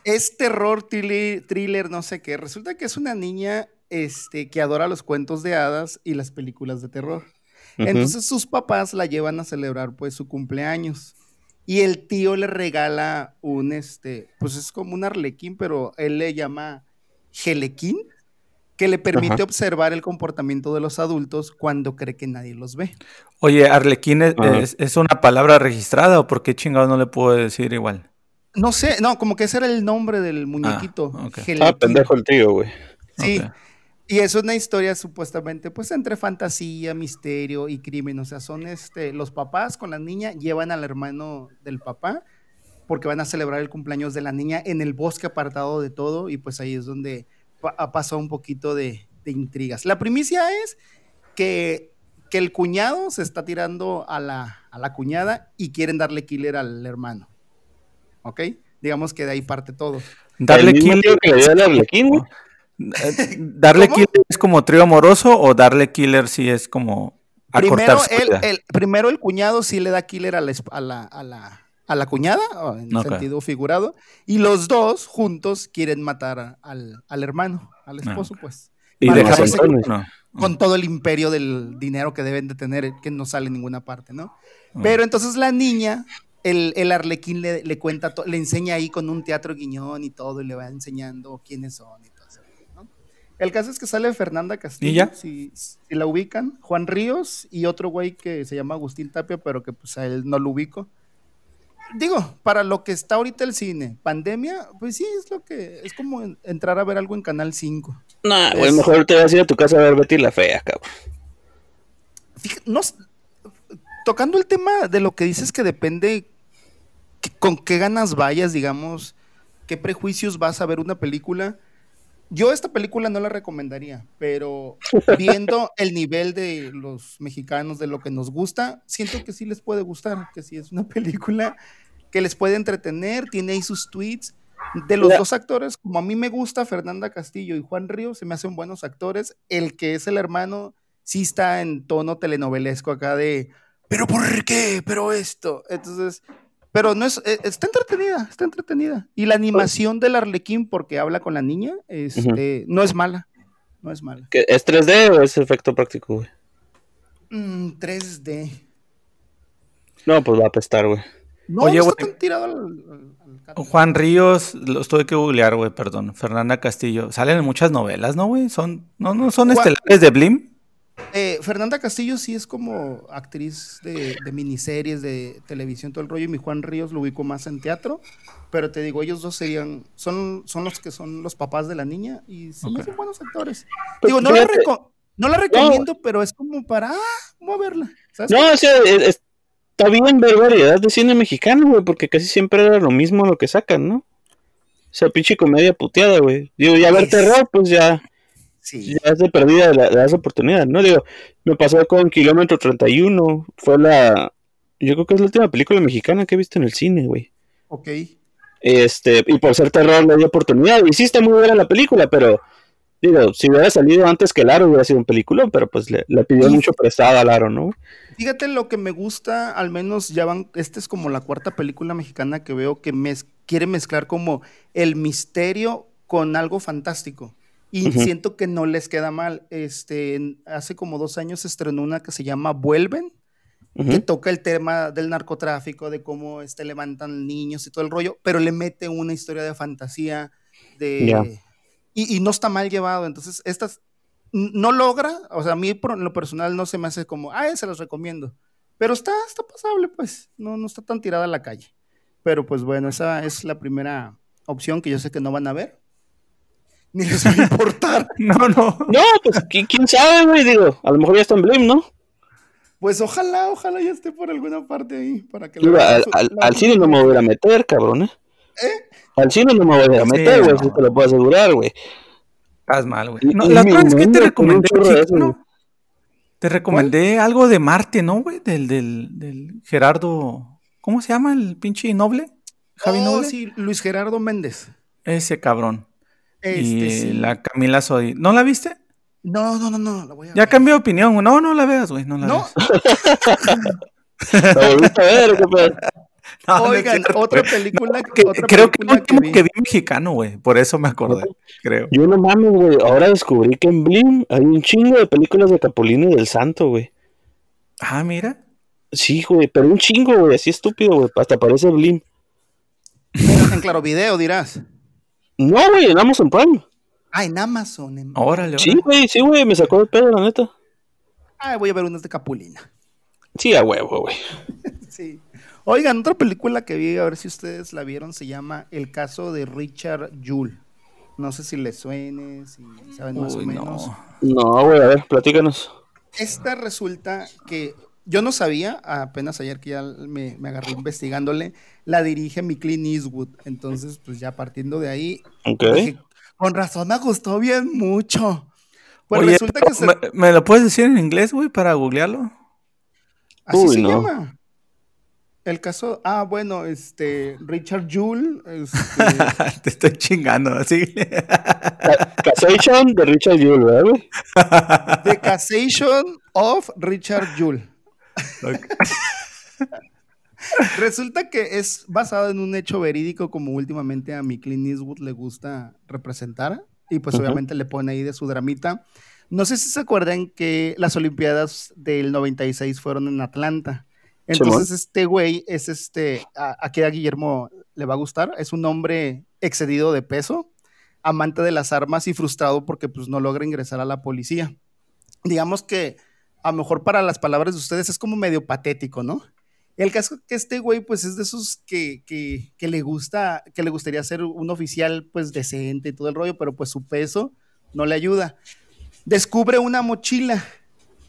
Speaker 2: Es terror, thriller, thriller, no sé qué. Resulta que es una niña este, que adora los cuentos de hadas y las películas de terror. Entonces sus papás la llevan a celebrar pues su cumpleaños. Y el tío le regala un, este, pues es como un arlequín, pero él le llama gelequín, que le permite
Speaker 3: Ajá.
Speaker 2: observar el comportamiento de los adultos cuando cree que nadie los ve.
Speaker 4: Oye, Arlequín es,
Speaker 3: Ajá.
Speaker 4: es- es una palabra registrada o por qué chingados no le puedo decir igual?
Speaker 2: No sé, no, como que ese era el nombre del muñequito.
Speaker 4: ok.
Speaker 3: Ah, pendejo el tío, güey.
Speaker 2: Sí. Y es una historia supuestamente, pues entre fantasía, misterio y crimen. O sea, son este, los papás con la niña llevan al hermano del papá porque van a celebrar el cumpleaños de la niña en el bosque apartado de todo y pues ahí es donde pa- ha pasado un poquito de, de intrigas. La primicia es que, que el cuñado se está tirando a la, a la cuñada y quieren darle killer al hermano. ¿Ok? Digamos que de ahí parte todo.
Speaker 4: Darle
Speaker 3: el mismo
Speaker 4: kill.
Speaker 3: tío que le dio el Arlequín, güey.
Speaker 4: ¿Darle
Speaker 2: ¿Cómo?
Speaker 4: killer es como trío amoroso o darle killer si es como
Speaker 2: Primero el, primero el cuñado sí le da killer a la, a la, a la, a la cuñada, en
Speaker 4: Ok.
Speaker 2: sentido figurado, y los dos juntos quieren matar al, al hermano, al
Speaker 4: Ah,
Speaker 2: esposo, pues.
Speaker 4: Y
Speaker 3: entonces.
Speaker 4: no.
Speaker 2: Con todo el imperio del dinero que deben de tener, que no sale en ninguna parte, ¿no?
Speaker 4: Ah.
Speaker 2: Pero entonces la niña, el, el arlequín le, le cuenta, le enseña ahí con un teatro guiñón y todo, y le va enseñando quiénes son y. El caso es que sale Fernanda Castillo,
Speaker 4: ¿Y ya?
Speaker 2: Si, si la ubican, Juan Ríos y otro güey que se llama Agustín Tapia, pero que pues a él no lo ubico. Digo, para lo que está ahorita el cine, pandemia, pues sí, es lo que, es como en- entrar a ver algo en Canal 5.
Speaker 3: Nah, güey,
Speaker 2: Es-
Speaker 3: mejor te vas a ir a tu casa a ver Betty la Fea, cabrón.
Speaker 2: Fíjate, no tocando el tema de lo que dices que depende que- con qué ganas vayas, digamos, qué prejuicios vas a ver una película. Yo esta película no la recomendaría, pero viendo el nivel de los mexicanos, de lo que nos gusta, siento que sí les puede gustar, que sí es una película que les puede entretener, tiene ahí sus tweets. De los dos actores, como a mí me gusta Fernanda Castillo y Juan Ríos, se me hacen buenos actores. El que es el hermano sí está en tono telenovelesco acá de, pero ¿por qué? Pero esto. Entonces, pero no es, eh, está entretenida, está entretenida. Y la animación del Arlequín, porque habla con la niña, este, no es mala, no es mala.
Speaker 3: ¿Qué- ¿Es 3D o es efecto práctico, güey?
Speaker 2: Mm, 3D.
Speaker 3: No, pues va a apestar, güey.
Speaker 2: No,
Speaker 4: Oye,
Speaker 2: no está
Speaker 4: güey.
Speaker 2: tan tirado al, al- al cat-
Speaker 4: Juan Ríos, los tuve que googlear, güey, perdón. Fernanda Castillo. Salen en muchas novelas, ¿no, güey? Son, no, no son
Speaker 2: Juan-
Speaker 4: estelares de Blim.
Speaker 2: Eh, Fernanda Castillo sí es como actriz de, de miniseries, de televisión, todo el rollo, y mi Juan Ríos lo ubico más en teatro, pero te digo, ellos dos serían, son, son los que son los papás de la niña y sí, son buenos actores.
Speaker 3: Pues
Speaker 2: digo, no la,
Speaker 3: fíjate-
Speaker 2: reco- no la recomiendo, pero es como para, ah, vamos a verla. ¿sabes?
Speaker 3: No, o sea, es- es- está bien ver variedad de cine mexicano, güey, porque casi siempre era lo mismo lo que sacan, ¿no? O sea, pinche comedia puteada, güey. Digo, ya ver
Speaker 2: Es-
Speaker 3: terror, pues ya. Sí. ya se perdida la, la oportunidad, ¿no? Digo, me pasó con Kilómetro 31, fue la, yo creo que es la última película mexicana que he visto en el cine, güey.
Speaker 2: Ok.
Speaker 3: Este, y por ser terror le di oportunidad, y sí está muy buena la película, pero Digo, si hubiera salido antes que Laro hubiera sido un película, pero pues le, pidió mucho prestado a Laro, ¿no?
Speaker 2: Fíjate lo que me gusta, al menos ya van, esta es como la cuarta película mexicana que veo que quiere mezclar como el misterio con algo fantástico. Y siento que no les queda mal. Este, hace como dos años se estrenó una que se llama Vuelven, que toca el tema del narcotráfico, de cómo este, levantan niños y todo el rollo, pero le mete una historia de fantasía, de y, no está mal llevado. Entonces, estas no logra, o sea, a mí en lo personal no se me hace como, ah, se los recomiendo. Pero está, está pasable, pues, no, no está tan tirada a la calle. Pero pues bueno, esa es la primera opción que yo sé que no van a ver. Ni les va a importar.
Speaker 3: no, no. No, pues quién sabe, güey, digo, a lo mejor ya está en Blim, ¿no?
Speaker 2: Pues ojalá, ojalá ya esté por alguna parte ahí. Para que
Speaker 3: al, cine no me voy a meter, cabrón, ¿eh? ¿Eh? Al cine no me voy a meter, güey, si te lo puedo asegurar, güey.
Speaker 4: Estás mal, güey. la otra vez que te recomendé, Te recomendé algo de Marte, ¿no, güey? Del, del, del Gerardo. ¿Cómo se llama el pinche noble?
Speaker 2: Javi oh, Noble. sí, Luis Gerardo Méndez.
Speaker 4: Ese cabrón. Este, y la Camila Sodi. ¿No la viste?
Speaker 2: No, no, no, no. La voy
Speaker 4: a ya cambió de opinión. No, no la veas, güey. No la ¿No?
Speaker 2: veas. a ver, ¿qué Oigan, otra película, que, otra
Speaker 4: creo película que, vi. que vi mexicano, güey. Por eso me acordé, creo.
Speaker 3: Yo no mames, güey. Ahora descubrí que en Blim hay un chingo de películas de Capulino y del Santo, güey.
Speaker 4: Ah, mira.
Speaker 3: Sí, güey, pero un chingo, güey. Así estúpido, güey. Hasta parece Blim.
Speaker 2: en Claro Video, dirás.
Speaker 3: No, güey, en Amazon Prime.
Speaker 2: Ah, en Amazon. En...
Speaker 4: Órale,
Speaker 3: Sí, güey, sí, güey. Me sacó de pedo, la neta.
Speaker 2: Ah, voy a ver unas de Capulina.
Speaker 3: Sí, a huevo, güey.
Speaker 2: sí. Oigan, otra película que vi, a ver si ustedes la vieron, se llama El caso de Richard Jule. No sé si les suene, si saben más o menos.
Speaker 3: No, güey, a ver, platícanos.
Speaker 2: Esta resulta que yo no sabía, apenas ayer que ya me, agarré investigándole, la dirige mi Clint Eastwood. Entonces, pues ya partiendo de ahí, con razón me gustó bien mucho.
Speaker 4: Pues resulta que ¿me, lo puedes decir en inglés, güey, para googlearlo?
Speaker 2: Así se llama. El caso, ah, bueno, este, Richard Jule. Este...
Speaker 4: Te estoy chingando, así.
Speaker 3: Cassation de Richard Jule, ¿verdad?
Speaker 2: The Cassation of Richard Jule. Resulta que es basado en un hecho verídico, como últimamente a mi Clint Eastwood le gusta representar. Y pues obviamente le pone ahí de su dramita. No sé si se acuerdan que las Olimpiadas del 96 fueron en Atlanta. Entonces, este güey es este, aquí a Guillermo le va a gustar, es un hombre excedido de peso, amante de las armas y frustrado porque pues no logra ingresar a la policía. Digamos que a lo mejor para las palabras de ustedes es como medio patético, ¿no? El caso que este güey pues es de esos que, que, le gusta, que le gustaría ser un oficial pues decente y todo el rollo, pero pues su peso no le ayuda. Descubre una mochila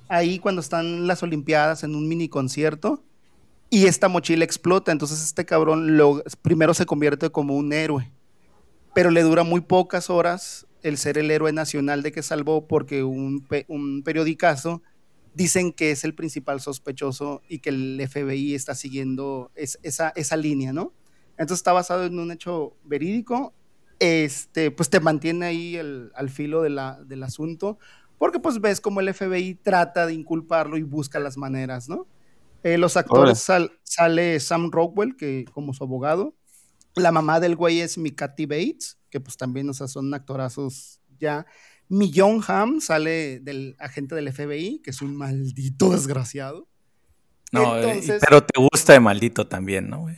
Speaker 2: ahí cuando están las Olimpiadas en un mini concierto y esta mochila explota. Entonces este cabrón lo, primero se convierte como un héroe, pero le dura muy pocas horas el ser el héroe nacional de que salvó porque un, un periodicazo dicen que es el principal sospechoso y que el FBI está siguiendo esa, esa línea, ¿no? Entonces está basado en un hecho verídico, este, pues te mantiene ahí al filo de la, del asunto, porque pues ves como el FBI trata de inculparlo y busca las maneras, ¿no? Eh, los actores sale Sam Rockwell, que como su abogado. La mamá del güey es Mikati Bates, que pues también, o sea, son actorazos ya. Millon Ham sale del agente del FBI, que es un maldito desgraciado.
Speaker 4: No, pero te gusta de maldito también, ¿no, güey?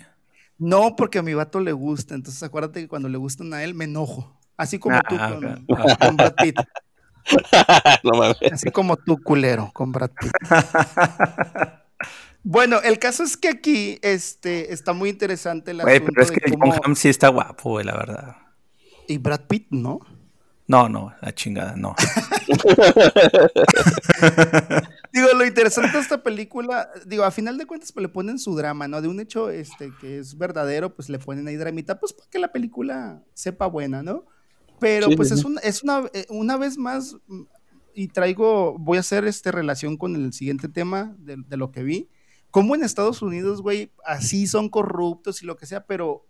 Speaker 2: No, porque a mi vato le gusta. Entonces acuérdate que cuando le gustan a él me enojo. Así como tú ah, con Brad Pitt. Así como tú, culero, con Brad Pitt. Bueno, el caso es que aquí este, está muy interesante
Speaker 4: la Güey, pero es que John Hamm sí está guapo, güey, la verdad.
Speaker 2: Y Brad Pitt, ¿no?
Speaker 4: No, no, la chingada, no.
Speaker 2: digo, lo interesante de esta película, digo, a final de cuentas pues, le ponen su drama, ¿no? De un hecho este, que es verdadero, pues le ponen ahí dramita, pues para que la película sepa buena, ¿no? Pero
Speaker 3: Sí,
Speaker 2: pues es, un- es una, eh, una vez más, y traigo, voy a hacer este relación con el siguiente tema de, de lo que vi. Como en Estados Unidos, güey, así son corruptos y lo que sea, pero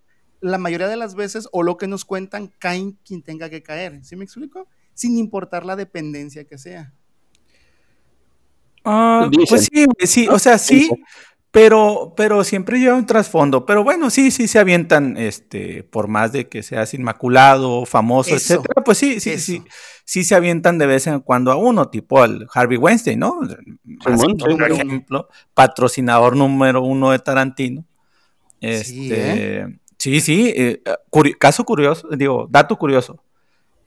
Speaker 2: la mayoría de las veces, o lo que nos cuentan, caen quien tenga que caer. ¿Sí me explico? Sin importar la dependencia que sea.
Speaker 4: Ah,
Speaker 3: Dicen.
Speaker 4: pues sí, sí, o sea, sí, pero, pero siempre lleva un trasfondo. Pero bueno, sí, sí se avientan, este, por más de que seas inmaculado, famoso,
Speaker 2: Eso,
Speaker 4: etcétera, pues sí, sí,
Speaker 2: eso.
Speaker 4: sí, sí se avientan de vez en cuando a uno, tipo al Harvey Weinstein, ¿no?
Speaker 3: Simón,
Speaker 4: por
Speaker 2: sí.
Speaker 4: ejemplo, patrocinador número uno de Tarantino.
Speaker 2: Sí,
Speaker 4: Este, sí, sí, eh, curi- caso curioso, digo, dato curioso.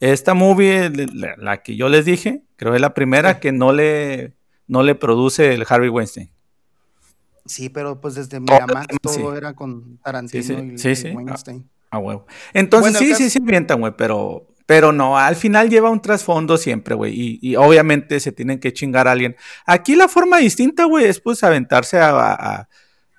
Speaker 4: Esta movie, la, la que yo les dije, creo que es la primera
Speaker 2: Sí.
Speaker 4: que no le, no le produce el Harvey Weinstein.
Speaker 2: Sí, pero pues desde
Speaker 4: Todo-
Speaker 2: Miramax todo
Speaker 4: sí.
Speaker 2: era con Tarantino
Speaker 4: Sí,
Speaker 2: y,
Speaker 4: sí,
Speaker 2: y
Speaker 4: sí.
Speaker 2: Weinstein.
Speaker 4: A huevo. Entonces,
Speaker 2: Bueno,
Speaker 4: sí,
Speaker 2: acá-
Speaker 4: sí, sí avientan, güey, pero, pero no, al final lleva un trasfondo siempre, güey, y, y obviamente se tienen que chingar a alguien. Aquí la forma distinta, güey, es pues aventarse a, a-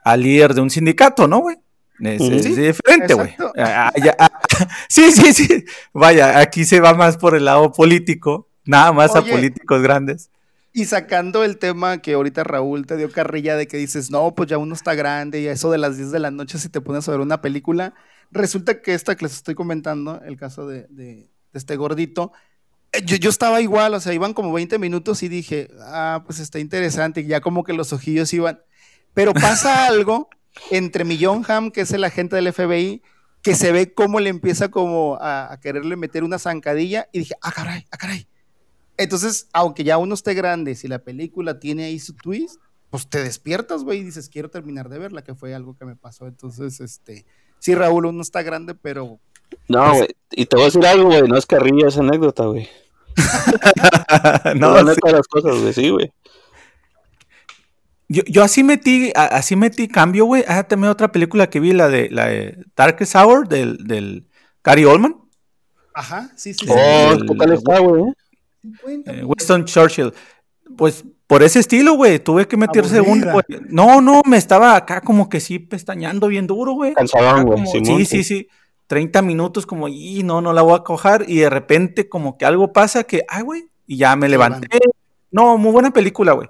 Speaker 4: al líder de un sindicato, ¿no, güey? Es,
Speaker 3: Ujú.
Speaker 4: es
Speaker 2: Sí,
Speaker 4: diferente, güey. Ah, ya, ah, sí, sí, sí. Vaya, aquí se va más por el lado político, nada más
Speaker 2: Oye.
Speaker 4: a políticos grandes.
Speaker 2: Y sacando el tema que ahorita Raúl te dio carrilla de que dices, no, pues ya uno está grande y a eso de las 10 de la noche si te pones a ver una película, resulta que esta que les estoy comentando, el caso de, de- de este gordito, eh, yo, yo estaba igual, o sea, iban como 20 minutos y dije, ah, pues está interesante, y ya como que los ojillos iban, pero pasa algo entre Millón Ham, que es el agente del FBI, que se ve cómo le empieza como a, a quererle meter una zancadilla y dije, ah, caray, ah, caray. Entonces, aunque ya uno esté grande, si la película tiene ahí su twist, pues te despiertas, güey, y dices, quiero terminar de verla, que fue algo que me pasó. Entonces, este, sí, Raúl, uno está grande, pero
Speaker 3: No, güey. Y te voy a decir algo, güey. No es carrilla, es anécdota, güey.
Speaker 4: no,
Speaker 3: la
Speaker 4: sí.
Speaker 3: las cosas, güey. Sí, güey.
Speaker 4: Yo, yo así metí, así metí cambio, güey. Ah, también otra película que vi, la de, la de Darkest Hour del, del Gary Oldman.
Speaker 2: ajá, sí, sí, sí.
Speaker 3: Oh,
Speaker 4: el-
Speaker 3: ¿qué tal está, güey?
Speaker 4: Eh, Winston Churchill. Pues por ese estilo, güey, tuve que meter
Speaker 2: Aburrida.
Speaker 4: segundo, güey. No, no, me estaba acá como que sí pestañando bien duro, güey.
Speaker 3: Cansadón, güey,
Speaker 4: como-
Speaker 3: Simón,
Speaker 4: sí,
Speaker 3: sí.
Speaker 4: sí, sí. 30 minutos como, y no, no la voy a cojar. Y de repente como que algo pasa que, ay, güey, y ya me levanté. No, muy buena película, güey.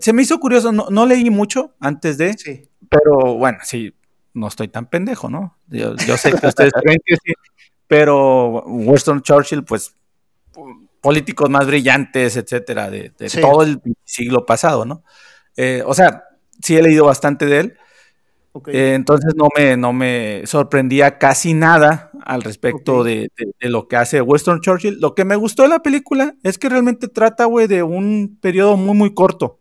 Speaker 4: Se me hizo curioso, no, no leí mucho antes de,
Speaker 2: Sí.
Speaker 4: pero bueno, sí, no estoy tan pendejo, ¿no? Yo, yo sé que ustedes creen que sí, pero Winston Churchill, pues, políticos más brillantes, etcétera, de, de
Speaker 2: Sí.
Speaker 4: todo el siglo pasado, ¿no? Eh, o sea, sí he leído bastante de él, eh, entonces no me, no me sorprendía casi nada al respecto de- de lo que hace Winston Churchill. Lo que me gustó de la película es que realmente trata, güey, de un periodo muy, muy corto.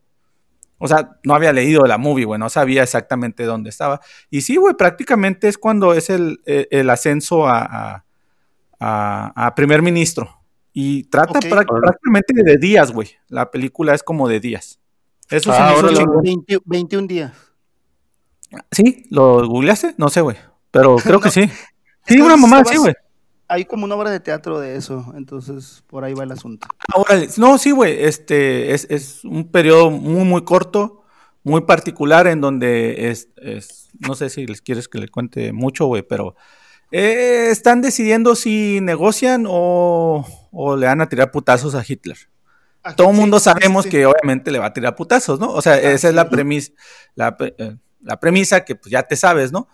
Speaker 4: O sea, no había leído la movie, güey, no sabía exactamente dónde estaba. Y sí, güey, prácticamente es cuando es el, eh, el ascenso a, a- a- a primer ministro. Y trata prácticamente de días, güey. La película es como de días. Eso
Speaker 3: Ah, órale.
Speaker 4: chingón.
Speaker 2: 20 21 días.
Speaker 4: ¿Sí? ¿Lo googleaste? No sé, güey. Pero creo que sí. Sí, una mamá, sí, güey.
Speaker 2: Hay como una obra de teatro de eso, entonces por ahí va el asunto.
Speaker 4: Ah, órale. No, sí, güey. Este es, es un periodo muy, muy corto, muy particular, en donde es, es- no sé si les quieres que le cuente mucho, güey, pero eh, están decidiendo si negocian o, o le van a tirar putazos a Hitler. Todo el
Speaker 2: Sí,
Speaker 4: mundo
Speaker 2: sí,
Speaker 4: sabemos
Speaker 2: sí.
Speaker 4: que obviamente le va a tirar putazos, ¿no? O sea, esa es la premisa, la, eh, la premisa que pues ya te sabes, ¿no?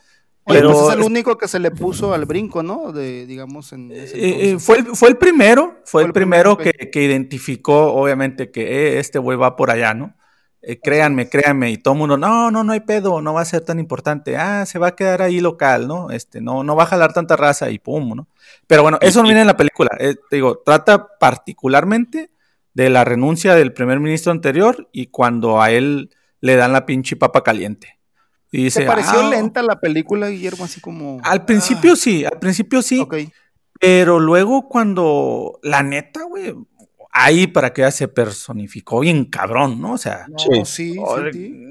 Speaker 2: Oye,
Speaker 4: Pero
Speaker 2: pues es el único que se le puso al brinco, ¿no? De, digamos, en ese
Speaker 4: Eh, eh,
Speaker 2: entonces.
Speaker 4: fue, el, fue el primero, fue, el
Speaker 2: el
Speaker 4: primero
Speaker 2: primero,
Speaker 4: que, que identificó, obviamente, que eh, este güey va por allá, ¿no? Eh, créanme, créanme, y todo el mundo, no, no, no hay pedo, no va a ser tan importante, ah, se va a quedar ahí local, ¿no? Este, no, no va a jalar tanta raza y pum, ¿no? Pero bueno, eso no viene en la película, te digo, trata particularmente de la renuncia del primer ministro anterior y cuando a él le dan la pinche papa caliente. Y dice,
Speaker 2: ¿Te pareció
Speaker 4: "Ah,
Speaker 2: lenta la película, Guillermo? Así como.
Speaker 4: Al principio sí, al principio sí,
Speaker 2: Ah, ok.
Speaker 4: pero luego cuando, la neta, güey, ahí para que ya se personificó bien cabrón, ¿no? O sea,
Speaker 2: No,
Speaker 3: Sí.
Speaker 2: sí,
Speaker 4: oh.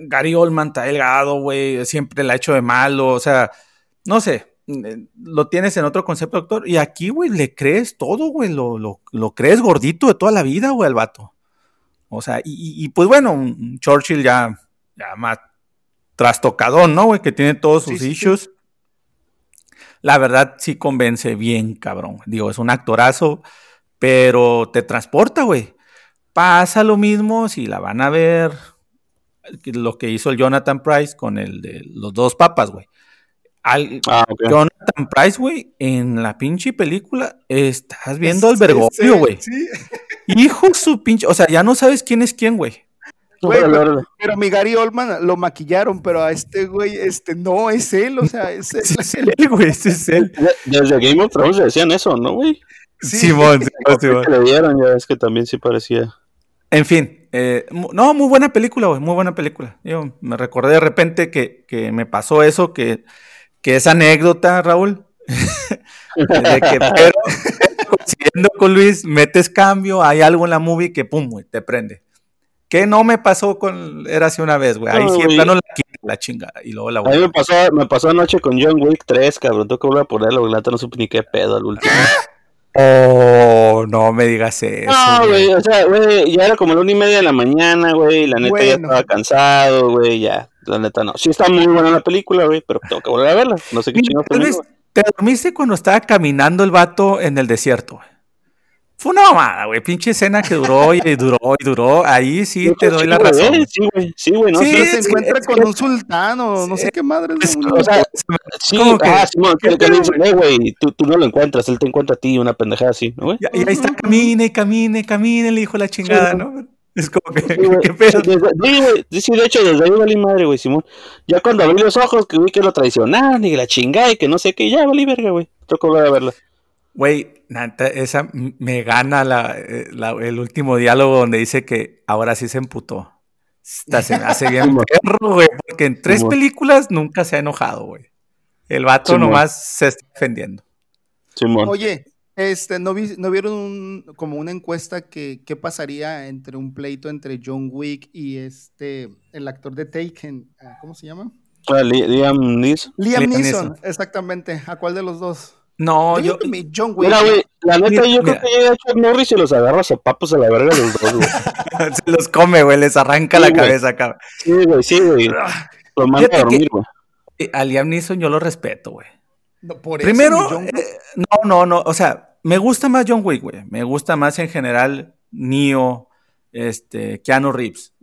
Speaker 4: Gary Oldman está delgado, güey, siempre la ha hecho de malo, o sea, no sé, eh, lo tienes en otro concepto, doctor, y aquí, güey, le crees todo, güey, lo, lo, lo crees gordito de toda la vida, güey, al vato. O sea, y, y- pues bueno, Churchill ya, ya más trastocadón, ¿no, güey? Que tiene todos
Speaker 2: Sí,
Speaker 4: sus
Speaker 2: sí, sí.
Speaker 4: issues. la verdad sí convence bien, cabrón. Digo, es un actorazo, pero te transporta, güey. Pasa lo mismo si la van a ver lo que hizo el Jonathan Price con el de los dos papas, güey. Al, ah, Jonathan Price, güey, en la pinche película estás viendo al Bergoglio, güey. Hijo su pinche, o sea, ya no sabes quién es quién, güey.
Speaker 2: Pero, mi Gary Oldman lo maquillaron, pero a este güey, este no es él, o sea, es, es él, güey, ese
Speaker 3: es él. Desde Game of Thrones decían eso, ¿no, güey? Sí, Simón, Simón, Le dieron, ya es que también sí parecía.
Speaker 4: En fin, eh, no, muy buena película, güey, muy buena película. Yo me recordé de repente que, que me pasó eso, que que esa anécdota, Raúl, de que pero coincidiendo con Luis, metes cambio, hay algo en la movie que pum, güey, te prende. ¿Qué no me pasó con era hace una vez, güey? Ahí no, sí, la, la chinga. Y luego la
Speaker 3: A mí me pasó, me pasó anoche con John Wick 3, cabrón. Tengo que volver a ponerlo, güey. no supe ni qué pedo al último.
Speaker 4: Oh, no me digas eso.
Speaker 3: No, güey, o sea, güey, ya era como la una y media de la mañana, güey. La neta ya estaba cansado, güey, ya. La neta no. Sí está muy buena la película, güey, pero tengo que volver a verla. No sé qué chingados.
Speaker 4: ¿Te dormiste cuando estaba caminando el vato en el desierto, güey? Fue una mamada, güey. Pinche escena que duró y duró y duró. Ahí sí te doy la razón.
Speaker 2: sí, güey. Sí, güey. No sí, se encuentra con un sultán o no sé qué madre. Es, o sea,
Speaker 3: sí, como que, ah, Simón, que, que eh, güey, tú, tú, no lo encuentras, él te encuentra a ti, una pendejada así, ¿no, güey?
Speaker 4: Y, ahí está, camine, camine, camine, le dijo la chingada, ¿no? Es como que, sí, ¿qué
Speaker 3: pedo? Sí, güey, sí, de hecho, desde ahí valí madre, güey, Simón. Ya cuando abrí los ojos, que vi que lo traicionaron y la chingada y que no sé qué, ya valí verga, güey. Tocó volver a verla.
Speaker 4: Güey, esa me gana eh, la, el último diálogo donde dice que ahora sí se emputó. Esta se me hace bien perro, güey, porque en tres películas nunca se ha enojado, güey. El vato nomás se está defendiendo.
Speaker 2: Oye, este, ¿no, ¿no vieron como una encuesta que qué pasaría entre un pleito entre John Wick y este, el actor de Taken? Ah, ¿Cómo se llama?
Speaker 3: Ah, Liam Neeson.
Speaker 2: Liam Neeson, exactamente. ¿A cuál de los dos?
Speaker 4: No, yo.
Speaker 2: John Wick.
Speaker 3: Mira, güey, la neta, yo creo que llega Chuck Norris y los agarra a papos a la verga los dos, güey.
Speaker 4: Se los come, güey, les arranca la cabeza acá.
Speaker 3: Sí, güey, sí, güey. Lo manda a dormir, güey.
Speaker 4: A Liam Neeson yo lo respeto, güey. Primero, eh, no, no, no, o sea, me gusta más John Wick, güey. Me gusta más en general Neo, este, Keanu Reeves.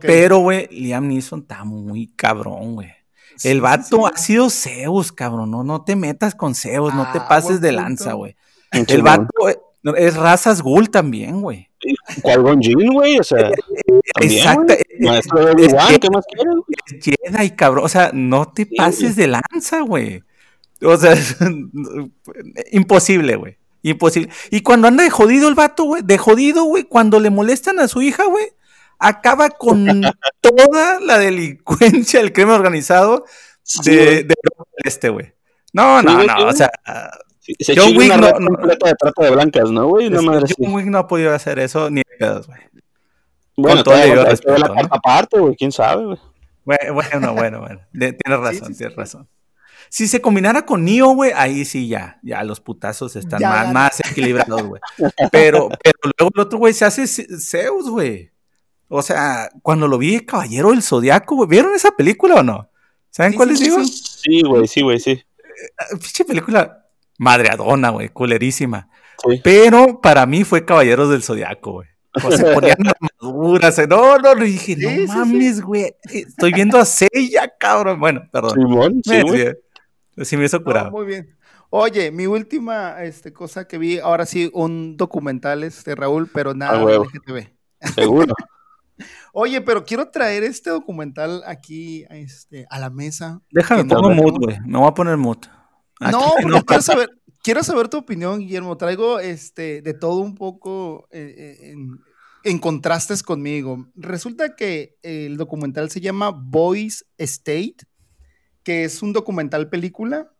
Speaker 4: Pero, güey, Liam Neeson está muy cabrón, güey el vato ha sido Zeus, cabrón. No, no te metas con Zeus, no te ah, pases de lanza, güey. El vato eh, es razas ghoul también, güey.
Speaker 3: ¿Cuál Gonjin, güey? O sea, exacto.
Speaker 4: Maestro de Obi-Wan, ¿qué más quieres? Jedi, cabrón. O sea, no te pases de lanza, güey. O sea, imposible, güey. Imposible. Y cuando anda de jodido el vato, güey, de jodido, güey, cuando le molestan a su hija, güey, acaba con toda la delincuencia, el crimen organizado de, este, güey. No, no, no, o sea...
Speaker 3: Se John Wick no, completa de trata de blancas, ¿no, güey? No
Speaker 4: John Wick no ha podido hacer eso ni de pedos, güey.
Speaker 3: Bueno, todo le respeto, la carta aparte, güey, quién sabe, güey.
Speaker 4: Bueno, bueno, bueno. tienes razón, tienes razón. Si se combinara con Neo, güey, ahí sí ya, ya los putazos están más, más, equilibrados, güey. Pero, pero luego el otro güey se hace Zeus, güey. O sea, cuando lo vi, Caballero del Zodiaco, ¿vieron esa película o no? ¿Saben cuál les digo?
Speaker 3: Sí, güey, sí, güey, sí.
Speaker 4: Eh, pinche película madreadona, güey, culerísima. Pero para mí fue Caballeros del Zodiaco, güey. O se ponían armaduras. No, no, le dije, no mames, güey. Estoy viendo a Seiya, cabrón. Bueno, perdón. Simón, sí, güey. Sí, me hizo curado.
Speaker 2: muy bien. Oye, mi última este, cosa que vi, ahora sí, un documental, este, Raúl, pero nada de LGTB.
Speaker 3: Seguro.
Speaker 2: Oye, pero quiero traer este documental aquí este, a la mesa.
Speaker 4: Déjame, pongo mood, güey. Me voy a poner mood.
Speaker 2: no, porque quiero saber, quiero saber tu opinión, Guillermo. Traigo este, de todo un poco eh, eh, en, contrastes conmigo. Resulta que el documental se llama Boys State, que es un documental película.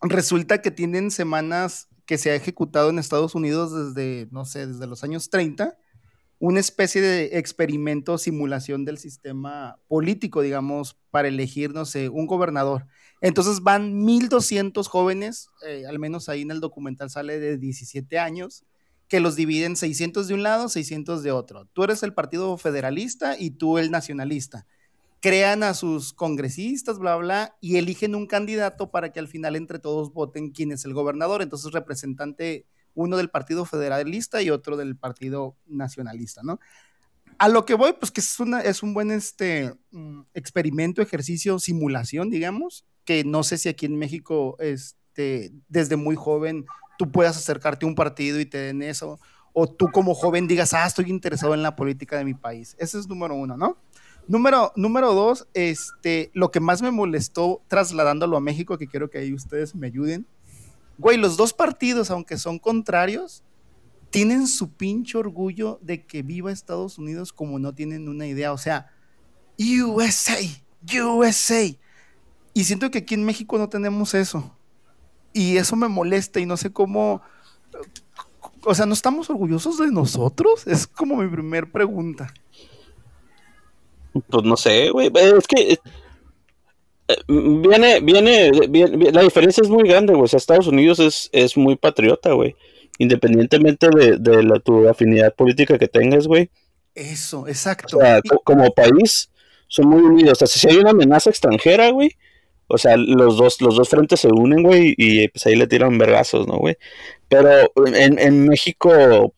Speaker 2: Resulta que tienen semanas que se ha ejecutado en Estados Unidos desde, no sé, desde los años 30 una especie de experimento, simulación del sistema político, digamos, para elegir, no sé, un gobernador. Entonces van 1.200 jóvenes, eh, al menos ahí en el documental sale de 17 años, que los dividen 600 de un lado, 600 de otro. Tú eres el partido federalista y tú el nacionalista. crean a sus congresistas, bla, bla, y eligen un candidato para que al final entre todos voten quién es el gobernador. Entonces, representante uno del Partido Federalista y otro del Partido Nacionalista, ¿no? A lo que voy, pues que es, una, es un buen este, mm, experimento, ejercicio, simulación, digamos, que no sé si aquí en México, este, desde muy joven, tú puedas acercarte a un partido y te den eso, o tú como joven digas, ah, estoy interesado en la política de mi país. Ese es número uno, ¿no? Número, número dos, este, lo que más me molestó trasladándolo a México, que quiero que ahí ustedes me ayuden. Güey, los dos partidos, aunque son contrarios, tienen su pinche orgullo de que viva Estados Unidos como no tienen una idea. O sea, USA, USA. Y siento que aquí en México no tenemos eso. Y eso me molesta y no sé cómo... O sea, ¿no estamos orgullosos de nosotros? Es como mi primer pregunta.
Speaker 3: Pues no sé, güey. Es que eh, viene, viene, la diferencia es muy grande, güey. O sea, Estados Unidos es, es muy patriota, güey. Independientemente de, la, tu afinidad política que tengas, güey.
Speaker 2: Eso, exacto.
Speaker 3: O sea, como país, son muy unidos. O sea, si hay una amenaza extranjera, güey, o sea, los dos, los dos frentes se unen, güey, y pues ahí le tiran vergazos, ¿no, güey? Pero en, en México,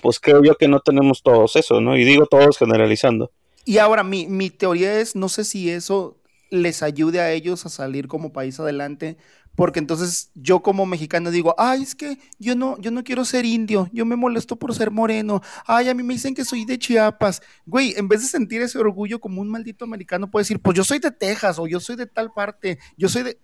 Speaker 3: pues creo yo que no tenemos todos eso, ¿no? Y digo todos generalizando.
Speaker 2: Y ahora mi, mi teoría es, no sé si eso les ayude a ellos a salir como país adelante, porque entonces yo como mexicano digo, ay, es que yo no, yo no quiero ser indio, yo me molesto por ser moreno, ay, a mí me dicen que soy de Chiapas. Güey, en vez de sentir ese orgullo como un maldito americano, puede decir, pues yo soy de Texas o yo soy de tal parte, yo soy de...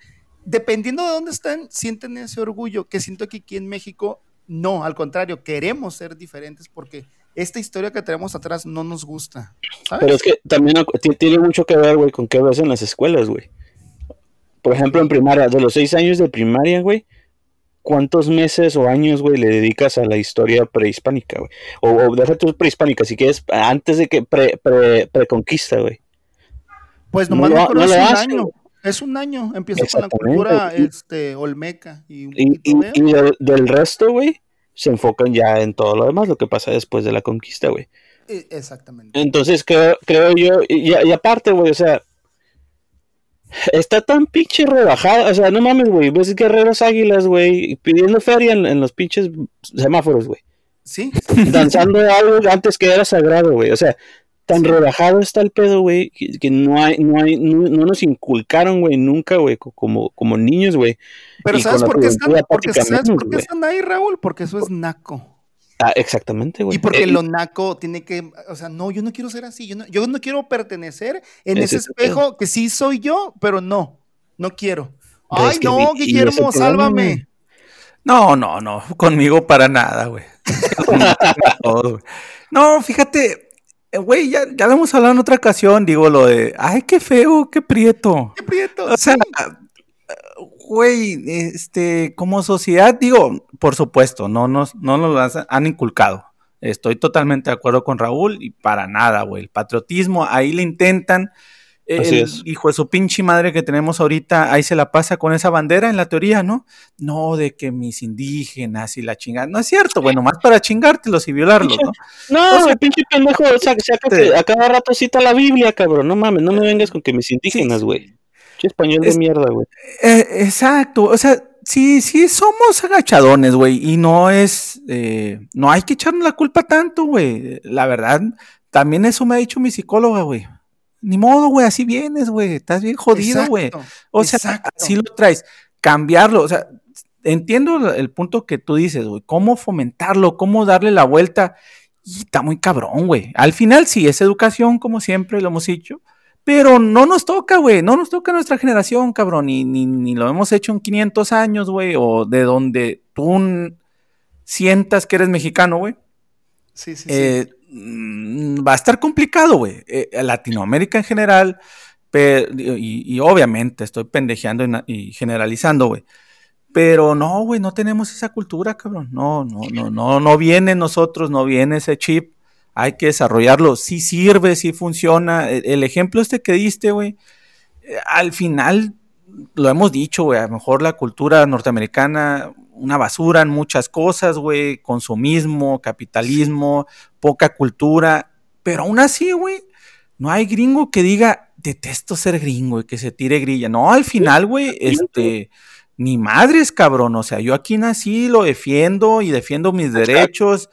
Speaker 2: Dependiendo de dónde estén, sienten ese orgullo, que siento que aquí en México, no, al contrario, queremos ser diferentes porque esta historia que tenemos atrás no nos gusta.
Speaker 3: Pero es que también tiene mucho que ver, güey, con qué ves en las escuelas, güey. Por ejemplo, en primaria, de los seis años de primaria, güey, ¿cuántos meses o años, güey, le dedicas a la historia prehispánica, güey? O, o deja tu prehispánica, si quieres, antes de que pre, pre, preconquista, güey.
Speaker 2: Pues nomás no, no, es un año. Es un año, empieza con la cultura este, olmeca. Y,
Speaker 3: y, y del resto, güey, se enfocan ya en todo lo demás, lo que pasa después de la conquista, güey.
Speaker 2: E, exactamente.
Speaker 3: Entonces creo, creo yo, y, aparte, güey, o sea, está tan pinche rebajado, o sea, no mames, güey, ves guerreros águilas, güey, pidiendo feria en, los pinches semáforos, güey.
Speaker 2: Sí.
Speaker 3: Danzando algo antes que era sagrado, güey, o sea, tan relajado está el pedo, güey, que, no hay, no hay, no, nos inculcaron, güey, nunca, güey, como, como niños, güey.
Speaker 2: Pero ¿sabes por, qué están, porque, ¿sabes por qué están ahí, Raúl? Porque eso es naco.
Speaker 3: Ah, exactamente, güey.
Speaker 2: Y porque eh, lo naco tiene que, o sea, no, yo no quiero ser así, yo no, yo no quiero pertenecer en ese espejo que sí soy yo, pero no, no quiero. Ay, no, Guillermo, sálvame.
Speaker 4: No, no, no, conmigo para nada, güey. no, fíjate, güey, ya, ya lo hemos hablado en otra ocasión, digo lo de, ay, qué feo, qué prieto.
Speaker 2: Qué prieto.
Speaker 4: O sea, güey, este, como sociedad, digo, por supuesto, no nos, no nos han inculcado. Estoy totalmente de acuerdo con Raúl y para nada, güey. El patriotismo, ahí le intentan, el hijo de su pinche madre que tenemos ahorita, ahí se la pasa con esa bandera en la teoría, ¿no? No, de que mis indígenas y la chingada. No es cierto, bueno, más para chingártelos y violarlos, ¿no?
Speaker 3: No, el pinche pendejo, o sea, a cada rato cita la Biblia, cabrón. No mames, no me vengas con que mis indígenas, güey. Sí, español de mierda, güey.
Speaker 4: Eh, exacto, o sea, sí, sí somos agachadones, güey, y no es, eh, no hay que echarnos la culpa tanto, güey. La verdad, también eso me ha dicho mi psicóloga, güey ni modo, güey, así vienes, güey, estás bien jodido, güey. O sea, así lo traes. Cambiarlo, o sea, entiendo el punto que tú dices, güey, cómo fomentarlo, cómo darle la vuelta. Y está muy cabrón, güey. Al final sí, es educación, como siempre lo hemos dicho, pero no nos toca, güey, no nos toca nuestra generación, cabrón, ni, ni, ni lo hemos hecho en 500 años, güey, o de donde tú sientas que eres mexicano, güey.
Speaker 2: Sí, sí,
Speaker 4: eh, sí. Mm, va a estar complicado, güey. Eh, Latinoamérica en general, y, obviamente estoy pendejeando y, generalizando, güey. Pero no, güey, no tenemos esa cultura, cabrón. No, no, no, no, no viene nosotros, no viene ese chip. Hay que desarrollarlo. Sí sirve, sí funciona. El, el ejemplo este que diste, güey, eh, al final lo hemos dicho, güey, a lo mejor la cultura norteamericana una basura en muchas cosas, güey, consumismo, capitalismo, poca cultura, pero aún así, güey, no hay gringo que diga, detesto ser gringo y que se tire grilla. No, al final, güey, este, ni madres, cabrón. O sea, yo aquí nací, lo defiendo y defiendo mis derechos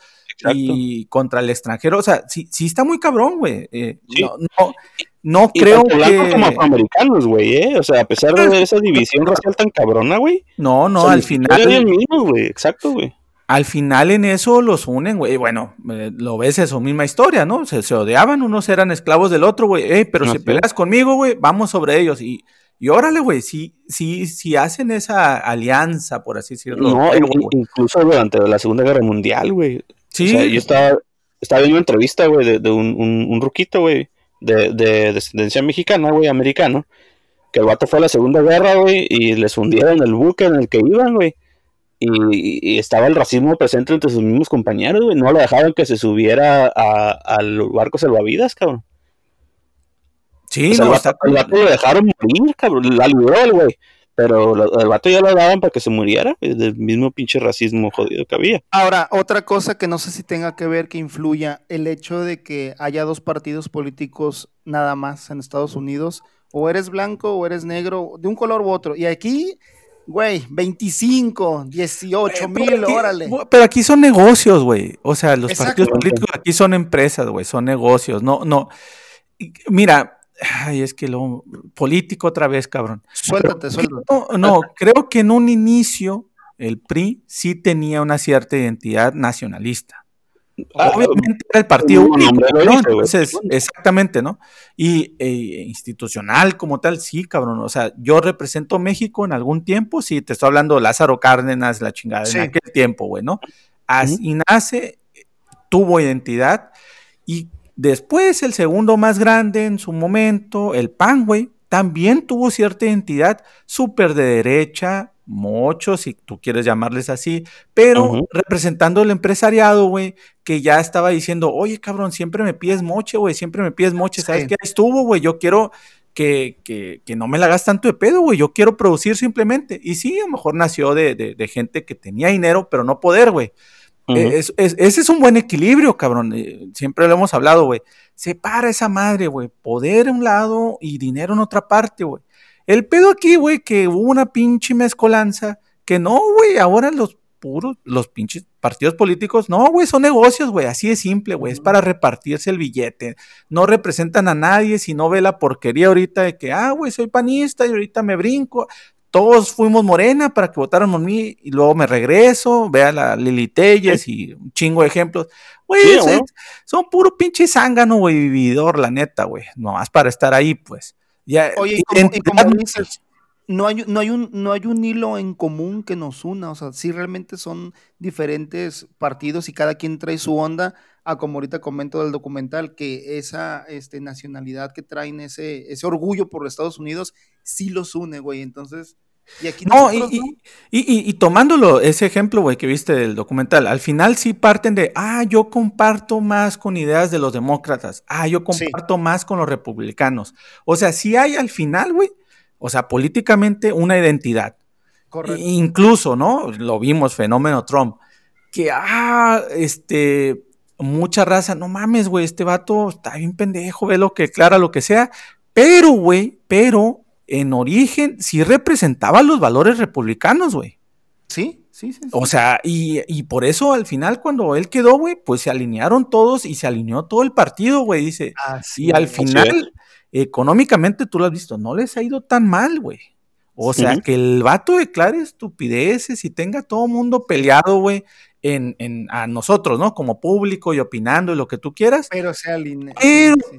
Speaker 4: y contra el extranjero. O sea, sí, sí está muy cabrón, güey. Eh, no, no, no creo que.
Speaker 3: como afroamericanos, güey, ¿eh? O sea, a pesar de esa división racial tan cabrona, güey.
Speaker 4: No, no, al final.
Speaker 3: güey. Exacto, güey.
Speaker 4: Al final en eso los unen, güey. Bueno, eh, lo ves, es su misma historia, ¿no? Se, se odiaban, unos eran esclavos del otro, güey. Eh, pero si peleas conmigo, güey, vamos sobre ellos. Y, y órale, güey, si, si, si hacen esa alianza, por así decirlo.
Speaker 3: No, incluso durante la Segunda Guerra Mundial, güey. Sí. O sea, yo estaba, estaba viendo una entrevista, güey, de, un, un, ruquito, güey, de, de, descendencia mexicana, güey, americano. Que el vato fue a la Segunda Guerra, güey, y les hundieron el buque en el que iban, güey y, estaba el racismo presente entre sus mismos compañeros, güey. No lo dejaban que se subiera al barco salvavidas, cabrón.
Speaker 4: Sí, no,
Speaker 3: el, vato, lo dejaron morir, cabrón. La libró el güey. Pero el vato ya lo daban para que se muriera, del mismo pinche racismo jodido que había.
Speaker 2: Ahora, otra cosa que no sé si tenga que ver que influya, el hecho de que haya dos partidos políticos nada más en Estados Unidos, o eres blanco o eres negro, de un color u otro. Y aquí Güey, 25, 18 mil, órale.
Speaker 4: Pero aquí son negocios, güey. O sea, los partidos políticos aquí son empresas, güey, son negocios. No, no. Mira, ay, es que lo político otra vez, cabrón.
Speaker 2: Suéltate, suéltate.
Speaker 4: No, no, creo que en un inicio el PRI sí tenía una cierta identidad nacionalista. Ah, Obviamente era el partido único, ¿no? Entonces, exactamente, ¿no? Y e, institucional como tal, sí, cabrón. O sea, yo represento México en algún tiempo, sí, te estoy hablando Lázaro Cárdenas, la chingada, en aquel tiempo, güey, ¿no? Así nace, tuvo identidad, y después el segundo más grande en su momento, el PAN, güey, también tuvo cierta identidad súper de derecha, muchos, si tú quieres llamarles así, pero representando el empresariado, güey, que ya estaba diciendo, oye, cabrón, siempre me pides moche, güey, siempre me pides moche, ¿sabes qué? Estuvo, güey, yo quiero que, que, que, no me la hagas tanto de pedo, güey, yo quiero producir simplemente. Y sí, a lo mejor nació de, de, gente que tenía dinero, pero no poder, güey. E, ese es un buen equilibrio, cabrón. Eh, siempre lo hemos hablado, güey. Separa esa madre, güey. Poder en un lado y dinero en otra parte, güey. El pedo aquí, güey, que hubo una pinche mezcolanza, que no, güey, ahora los puros, los pinches partidos políticos, no, güey, son negocios, güey, así de simple, güey, es para repartirse el billete. No representan a nadie si no ve la porquería ahorita de que, ah, güey, soy panista y ahorita me brinco. Todos fuimos morena para que votaran por mí y luego me regreso, vea la Lili Telles y un chingo de ejemplos. Güey, son puro pinche zángano, güey, vividor, la neta, güey, nomás para estar ahí, pues.
Speaker 2: Oye, y como, dices, no hay, no, hay un, no hay un hilo en común que nos una, o sea, sí realmente son diferentes partidos y cada quien trae su onda, a como ahorita comento del documental, que esa este, nacionalidad que traen, ese, ese orgullo por Estados Unidos, sí los une, güey, entonces y aquí
Speaker 4: no, y, Y, tomándolo, ese ejemplo, güey, que viste del documental, al final sí parten de, ah, yo comparto más con ideas de los demócratas, ah, yo comparto más con los republicanos. O sea, sí hay al final, güey, o sea, políticamente una identidad. Correcto. Incluso, ¿no? Lo vimos, fenómeno Trump, que, ah, este, mucha raza, no mames, güey, este vato está bien pendejo, ve lo que clara, lo que sea, pero, güey, pero en origen sí representaba los valores republicanos, güey.
Speaker 2: Sí, sí, sí,
Speaker 4: O sea, y, por eso al final cuando él quedó, güey, pues se alinearon todos y se alineó todo el partido, güey, dice. y al final, económicamente tú lo has visto, no les ha ido tan mal, güey. O sea, que el vato declare estupideces y tenga todo el mundo peleado, güey, en, a nosotros, ¿no? Como público y opinando y lo que tú quieras.
Speaker 2: Pero se alinea.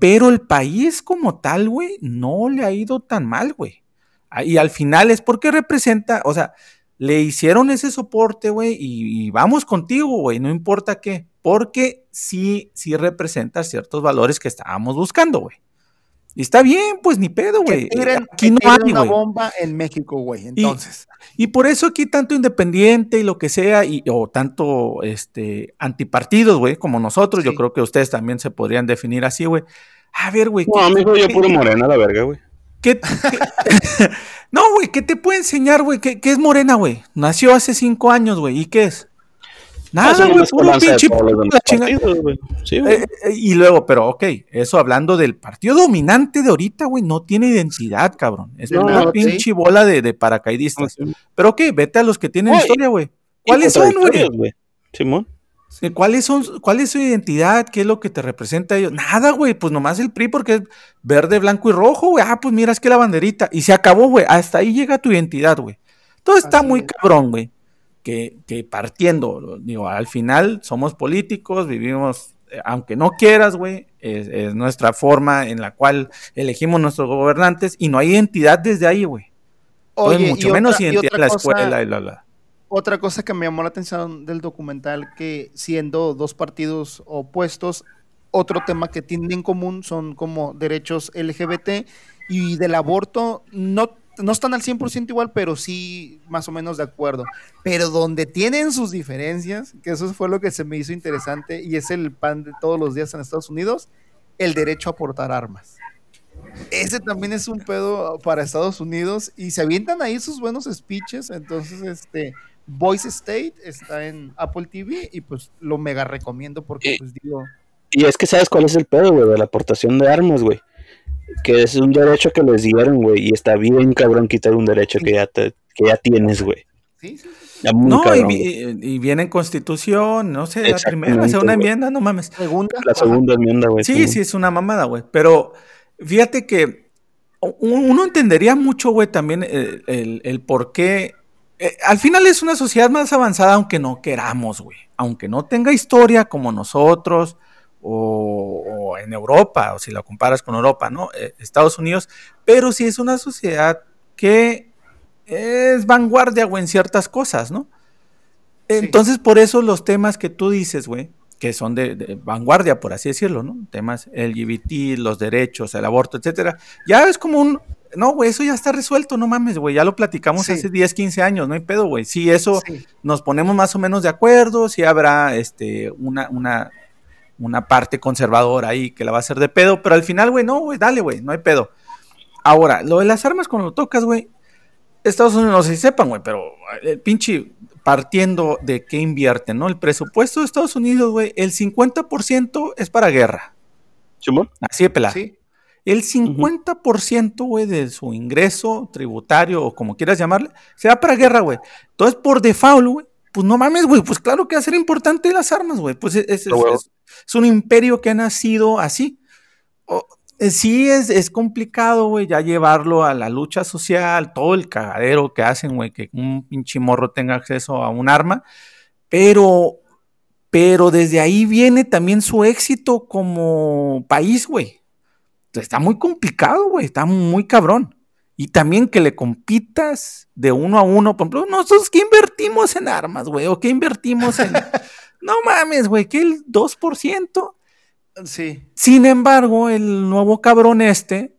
Speaker 4: Pero, el país como tal, güey, no le ha ido tan mal, güey. Ah, y al final es porque representa, o sea, le hicieron ese soporte, güey, y, vamos contigo, güey, no importa qué, porque sí, sí representa ciertos valores que estábamos buscando, güey. Y está bien, pues ni pedo, güey.
Speaker 2: Aquí no hay una bomba en México, güey. Entonces.
Speaker 4: Y, por eso aquí tanto independiente y lo que sea, y, o tanto este antipartidos, güey, como nosotros, yo creo que ustedes también se podrían definir así, güey. A ver, güey.
Speaker 3: No, amigo, yo puro morena, la verga, güey.
Speaker 4: ¿Qué, no, güey, ¿qué te puede enseñar, güey? ¿Qué, es morena, güey? Nació hace cinco años, güey. ¿Y qué es? Nada, güey, puro pinche. Sí, eh, eh, y luego, pero ok, eso hablando del partido dominante de ahorita, güey, no tiene identidad, cabrón. Es una pinche bola de, de paracaidistas. Pero ok, vete a los que tienen historia, güey. ¿Cuáles son, güey? Simón. ¿Cuáles son, ¿Cuál es su identidad? ¿Qué es lo que te representa a ellos? Nada, güey, pues nomás el PRI porque es verde, blanco y rojo, güey. Ah, pues mira, es que la banderita. Y se acabó, güey. Hasta ahí llega tu identidad, güey. Todo está muy cabrón, güey que, partiendo, digo, al final somos políticos, vivimos, eh, aunque no quieras, güey, es, nuestra forma en la cual elegimos nuestros gobernantes y no hay identidad desde ahí, güey. Oye, mucho menos identidad en la escuela y la, la.
Speaker 2: Otra cosa que me llamó la atención del documental, que siendo dos partidos opuestos, otro tema que tienen en común son como derechos LGBT y del aborto, no no están al 100% igual, pero sí más o menos de acuerdo. Pero donde tienen sus diferencias, que eso fue lo que se me hizo interesante, y es el pan de todos los días en Estados Unidos, el derecho a portar armas. Ese también es un pedo para Estados Unidos y se avientan ahí sus buenos speeches. Entonces, este Voice State está en Apple TV y pues lo mega recomiendo porque, pues digo.
Speaker 3: Y es que sabes cuál es el pedo, güey, de la aportación de armas, güey que es un derecho que les dieron, güey, y está bien cabrón quitar un derecho que ya, te, que ya tienes, güey. Sí, sí.
Speaker 4: no, y, viene en constitución, no sé, la primera, la segunda enmienda, no mames.
Speaker 3: Segunda. La segunda enmienda, güey.
Speaker 4: Sí, sí, es una mamada, güey. Pero fíjate que uno entendería mucho, güey, también el, el, por qué. Eh, al final es una sociedad más avanzada, aunque no queramos, güey. Aunque no tenga historia como nosotros, o, en Europa, o si la comparas con Europa, ¿no? Eh, Estados Unidos, pero sí es una sociedad que es vanguardia, güey, en ciertas cosas, ¿no? Entonces, por eso los temas que tú dices, güey, que son de, vanguardia, por así decirlo, ¿no? Temas LGBT, los derechos, el aborto, etcétera, ya es como un, no, güey, eso ya está resuelto, no mames, güey, ya lo platicamos hace 10, 15 años, no hay pedo, güey. Si eso nos ponemos más o menos de acuerdo, si habrá este, una, una una parte conservadora ahí que la va a hacer de pedo, pero al final, güey, no, güey, dale, güey, no hay pedo. Ahora, lo de las armas cuando lo tocas, güey, Estados Unidos no sé si sepan, güey, pero el pinche partiendo de qué invierte, ¿no? El presupuesto de Estados Unidos, güey, el 50% es para guerra.
Speaker 3: ¿Chumón?
Speaker 4: Así de pelado. Sí. El 50%, güey, de su ingreso tributario o como quieras llamarle, se va para guerra, güey. Entonces, por default, güey, pues no mames, güey, pues claro que va a ser importante las armas, güey. Pues es, es un imperio que ha nacido así. Eh, sí es, es complicado, güey, ya llevarlo a la lucha social, todo el cagadero que hacen, güey, que un pinche morro tenga acceso a un arma, pero, pero desde ahí viene también su éxito como país, güey. Está muy complicado, güey, está muy cabrón. Y también que le compitas de uno a uno, por ejemplo, nosotros que invertimos en armas, güey, o que invertimos en... No mames, güey, que el 2%.
Speaker 2: Sí.
Speaker 4: Sin embargo, el nuevo cabrón este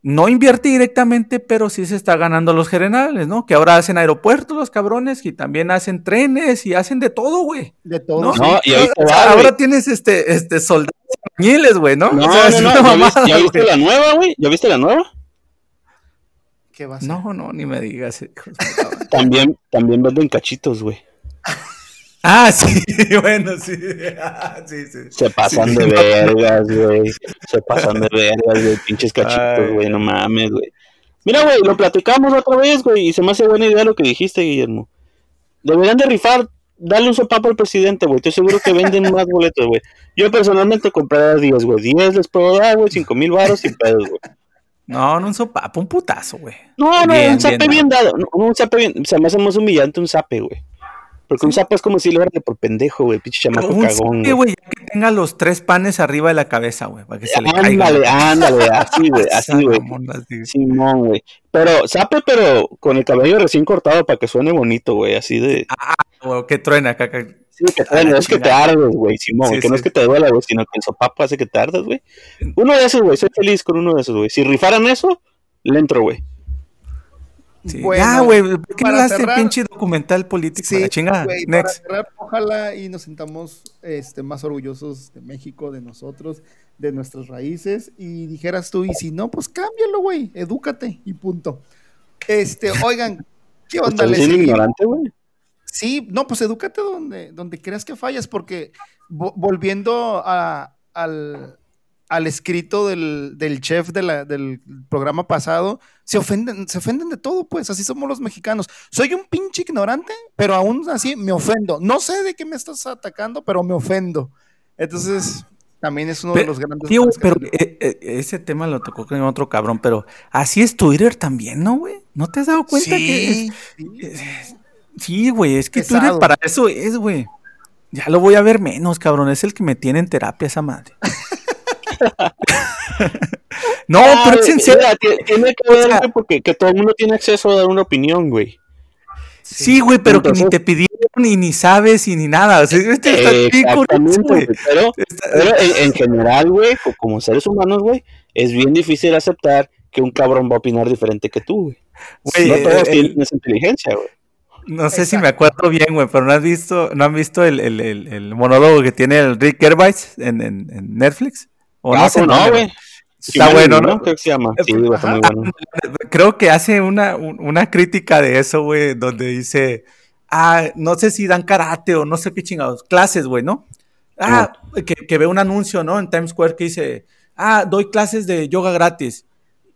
Speaker 4: no invierte directamente, pero sí se está ganando los generales, ¿no? Que ahora hacen aeropuertos los cabrones y también hacen trenes y hacen de todo, güey.
Speaker 2: De todo.
Speaker 4: ¿no? y ahora tienes este, este soldados güey, ¿no?
Speaker 3: No, no, no, ¿Ya, viste, la nueva, güey? ¿Ya viste la nueva?
Speaker 4: ¿Qué va a ser? No, no, ni me digas.
Speaker 3: también, también venden cachitos, güey.
Speaker 4: Ah, sí, bueno, sí. sí, sí.
Speaker 3: Se pasan de vergas, güey. Se pasan de vergas, güey. Pinches cachitos, güey. No mames, güey. Mira, güey, lo platicamos otra vez, güey. Y se me hace buena idea lo que dijiste, Guillermo. Deberían de rifar, darle un sopapo al presidente, güey. Estoy seguro que venden más boletos, güey. Yo personalmente compraría 10, güey. 10 les puedo dar, güey. 5 mil baros sin pedos, güey.
Speaker 4: No, no un sopapo, un putazo, güey.
Speaker 3: No, no, un zape bien, dado. No, un zape bien. O sea, me hacemos humillante un zape, güey. Porque un sapo es como si lo de por pendejo, güey, pinche chamaco un cagón.
Speaker 4: Sí, güey, que tenga los tres panes arriba de la cabeza, güey, para que se le
Speaker 3: caiga. Ándale, ándale, así, güey, así, güey. Simón, güey. Pero, sape, pero con el cabello recién cortado para que suene bonito, güey, así de.
Speaker 4: Ah, güey, que truena, caca.
Speaker 3: Sí, que truena, no es que te ardes, güey, Simón, que no es que te duela, güey, sino que el sopapo hace que te ardes, güey. Uno de esos, güey, soy feliz con uno de esos, güey. Si rifaran eso, le entro, güey.
Speaker 4: Bueno, güey, ¿por qué no hace pinche documental político? Sí, la chingada.
Speaker 2: para cerrar, ojalá y nos sintamos este, más orgullosos de México, de nosotros, de nuestras raíces. Y dijeras tú, y si no, pues cámbialo, güey, edúcate y punto. Este, oigan, ¿qué onda?
Speaker 3: ¿Estás ignorante, güey?
Speaker 2: Sí, no, pues edúcate donde, donde creas que fallas, porque volviendo a, al, al escrito del, del chef de la, del programa pasado, se ofenden, se ofenden de todo, pues así somos los mexicanos. Soy un pinche ignorante, pero aún así me ofendo. No sé de qué me estás atacando, pero me ofendo. Entonces, también es uno de los grandes.
Speaker 4: Tío, pero eh, eh, ese tema lo tocó con otro cabrón, pero así es Twitter también, ¿no, güey? ¿No te has dado cuenta que Sí, güey, es que Twitter para eso es, güey. Ya lo voy a ver menos, cabrón. Es el que me tiene en terapia esa madre. no, pero es sincero.
Speaker 3: tiene que ver, porque que todo el mundo tiene acceso a dar una opinión, güey.
Speaker 4: Sí, güey, pero que ni te pidieron y ni sabes y ni nada. O sea, este está
Speaker 3: güey. Pero, pero en, general, güey, como seres humanos, güey, es bien difícil aceptar que un cabrón va a opinar diferente que tú, güey. no todos tienen esa inteligencia, güey.
Speaker 4: No sé si me acuerdo bien, güey, pero no has visto, no han visto el, el, el, monólogo que tiene el Rick Gervais en, en, en Netflix.
Speaker 3: ¿O no, sé, no, güey.
Speaker 4: Está bueno, ¿no? Creo que se llama. Sí, muy bueno. Creo que hace una, una crítica de eso, güey, donde dice, ah, no sé si dan karate o no sé qué chingados, clases, güey, ¿no? Ah, que, que ve un anuncio, ¿no? En Times Square que dice, ah, doy clases de yoga gratis.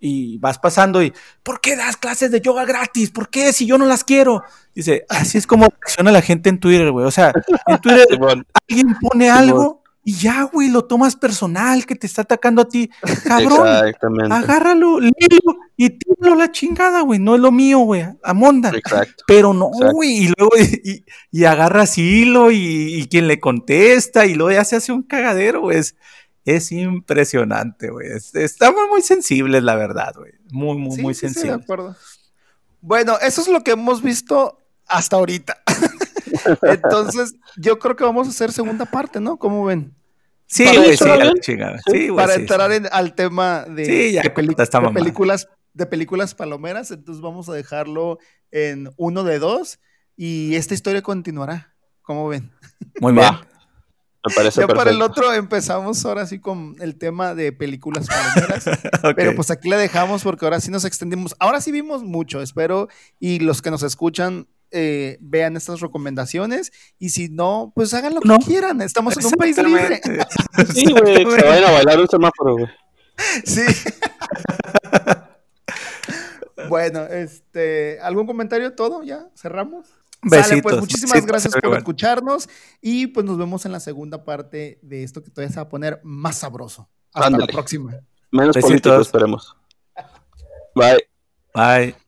Speaker 4: Y vas pasando y, ¿por qué das clases de yoga gratis? ¿Por qué? Si yo no las quiero. Dice, así es como reacciona la gente en Twitter, güey. O sea, en Twitter alguien pone algo y ya, güey, lo tomas personal que te está atacando a ti. Cabrón, agárralo, léelo y tíralo la chingada, güey. No es lo mío, güey. Amonda. Exacto. Pero no, güey. Y luego, y, y, agarras hilo y, quien le contesta y luego ya se hace un cagadero, güey. Es, impresionante, güey. estamos muy sensibles, la verdad, güey. Muy, muy, muy sensibles. Sí, de acuerdo.
Speaker 2: Bueno, eso es lo que hemos visto hasta ahorita. Entonces, yo creo que vamos a hacer segunda parte, ¿no? ¿Cómo ven?
Speaker 4: Sí, sí,
Speaker 2: para entrar al tema de, películas, de películas palomeras, entonces vamos a dejarlo en uno de dos y esta historia continuará. ¿Cómo ven?
Speaker 4: Muy bien.
Speaker 2: Me parece ya para el otro empezamos ahora sí con el tema de películas palomeras. Pero pues aquí la dejamos porque ahora sí nos extendimos. Ahora sí vimos mucho, espero. Y los que nos escuchan eh, vean estas recomendaciones y si no, pues hagan lo que quieran. Estamos en un país libre.
Speaker 3: sí, güey, se vayan a bailar un semáforo, güey.
Speaker 2: Sí. bueno, este, ¿algún comentario? ¿Todo? ¿Ya? ¿Cerramos? Besitos. pues muchísimas gracias por escucharnos y pues nos vemos en la segunda parte de esto que todavía se va a poner más sabroso. Hasta la próxima.
Speaker 3: Menos político, esperemos. Bye.
Speaker 4: Bye.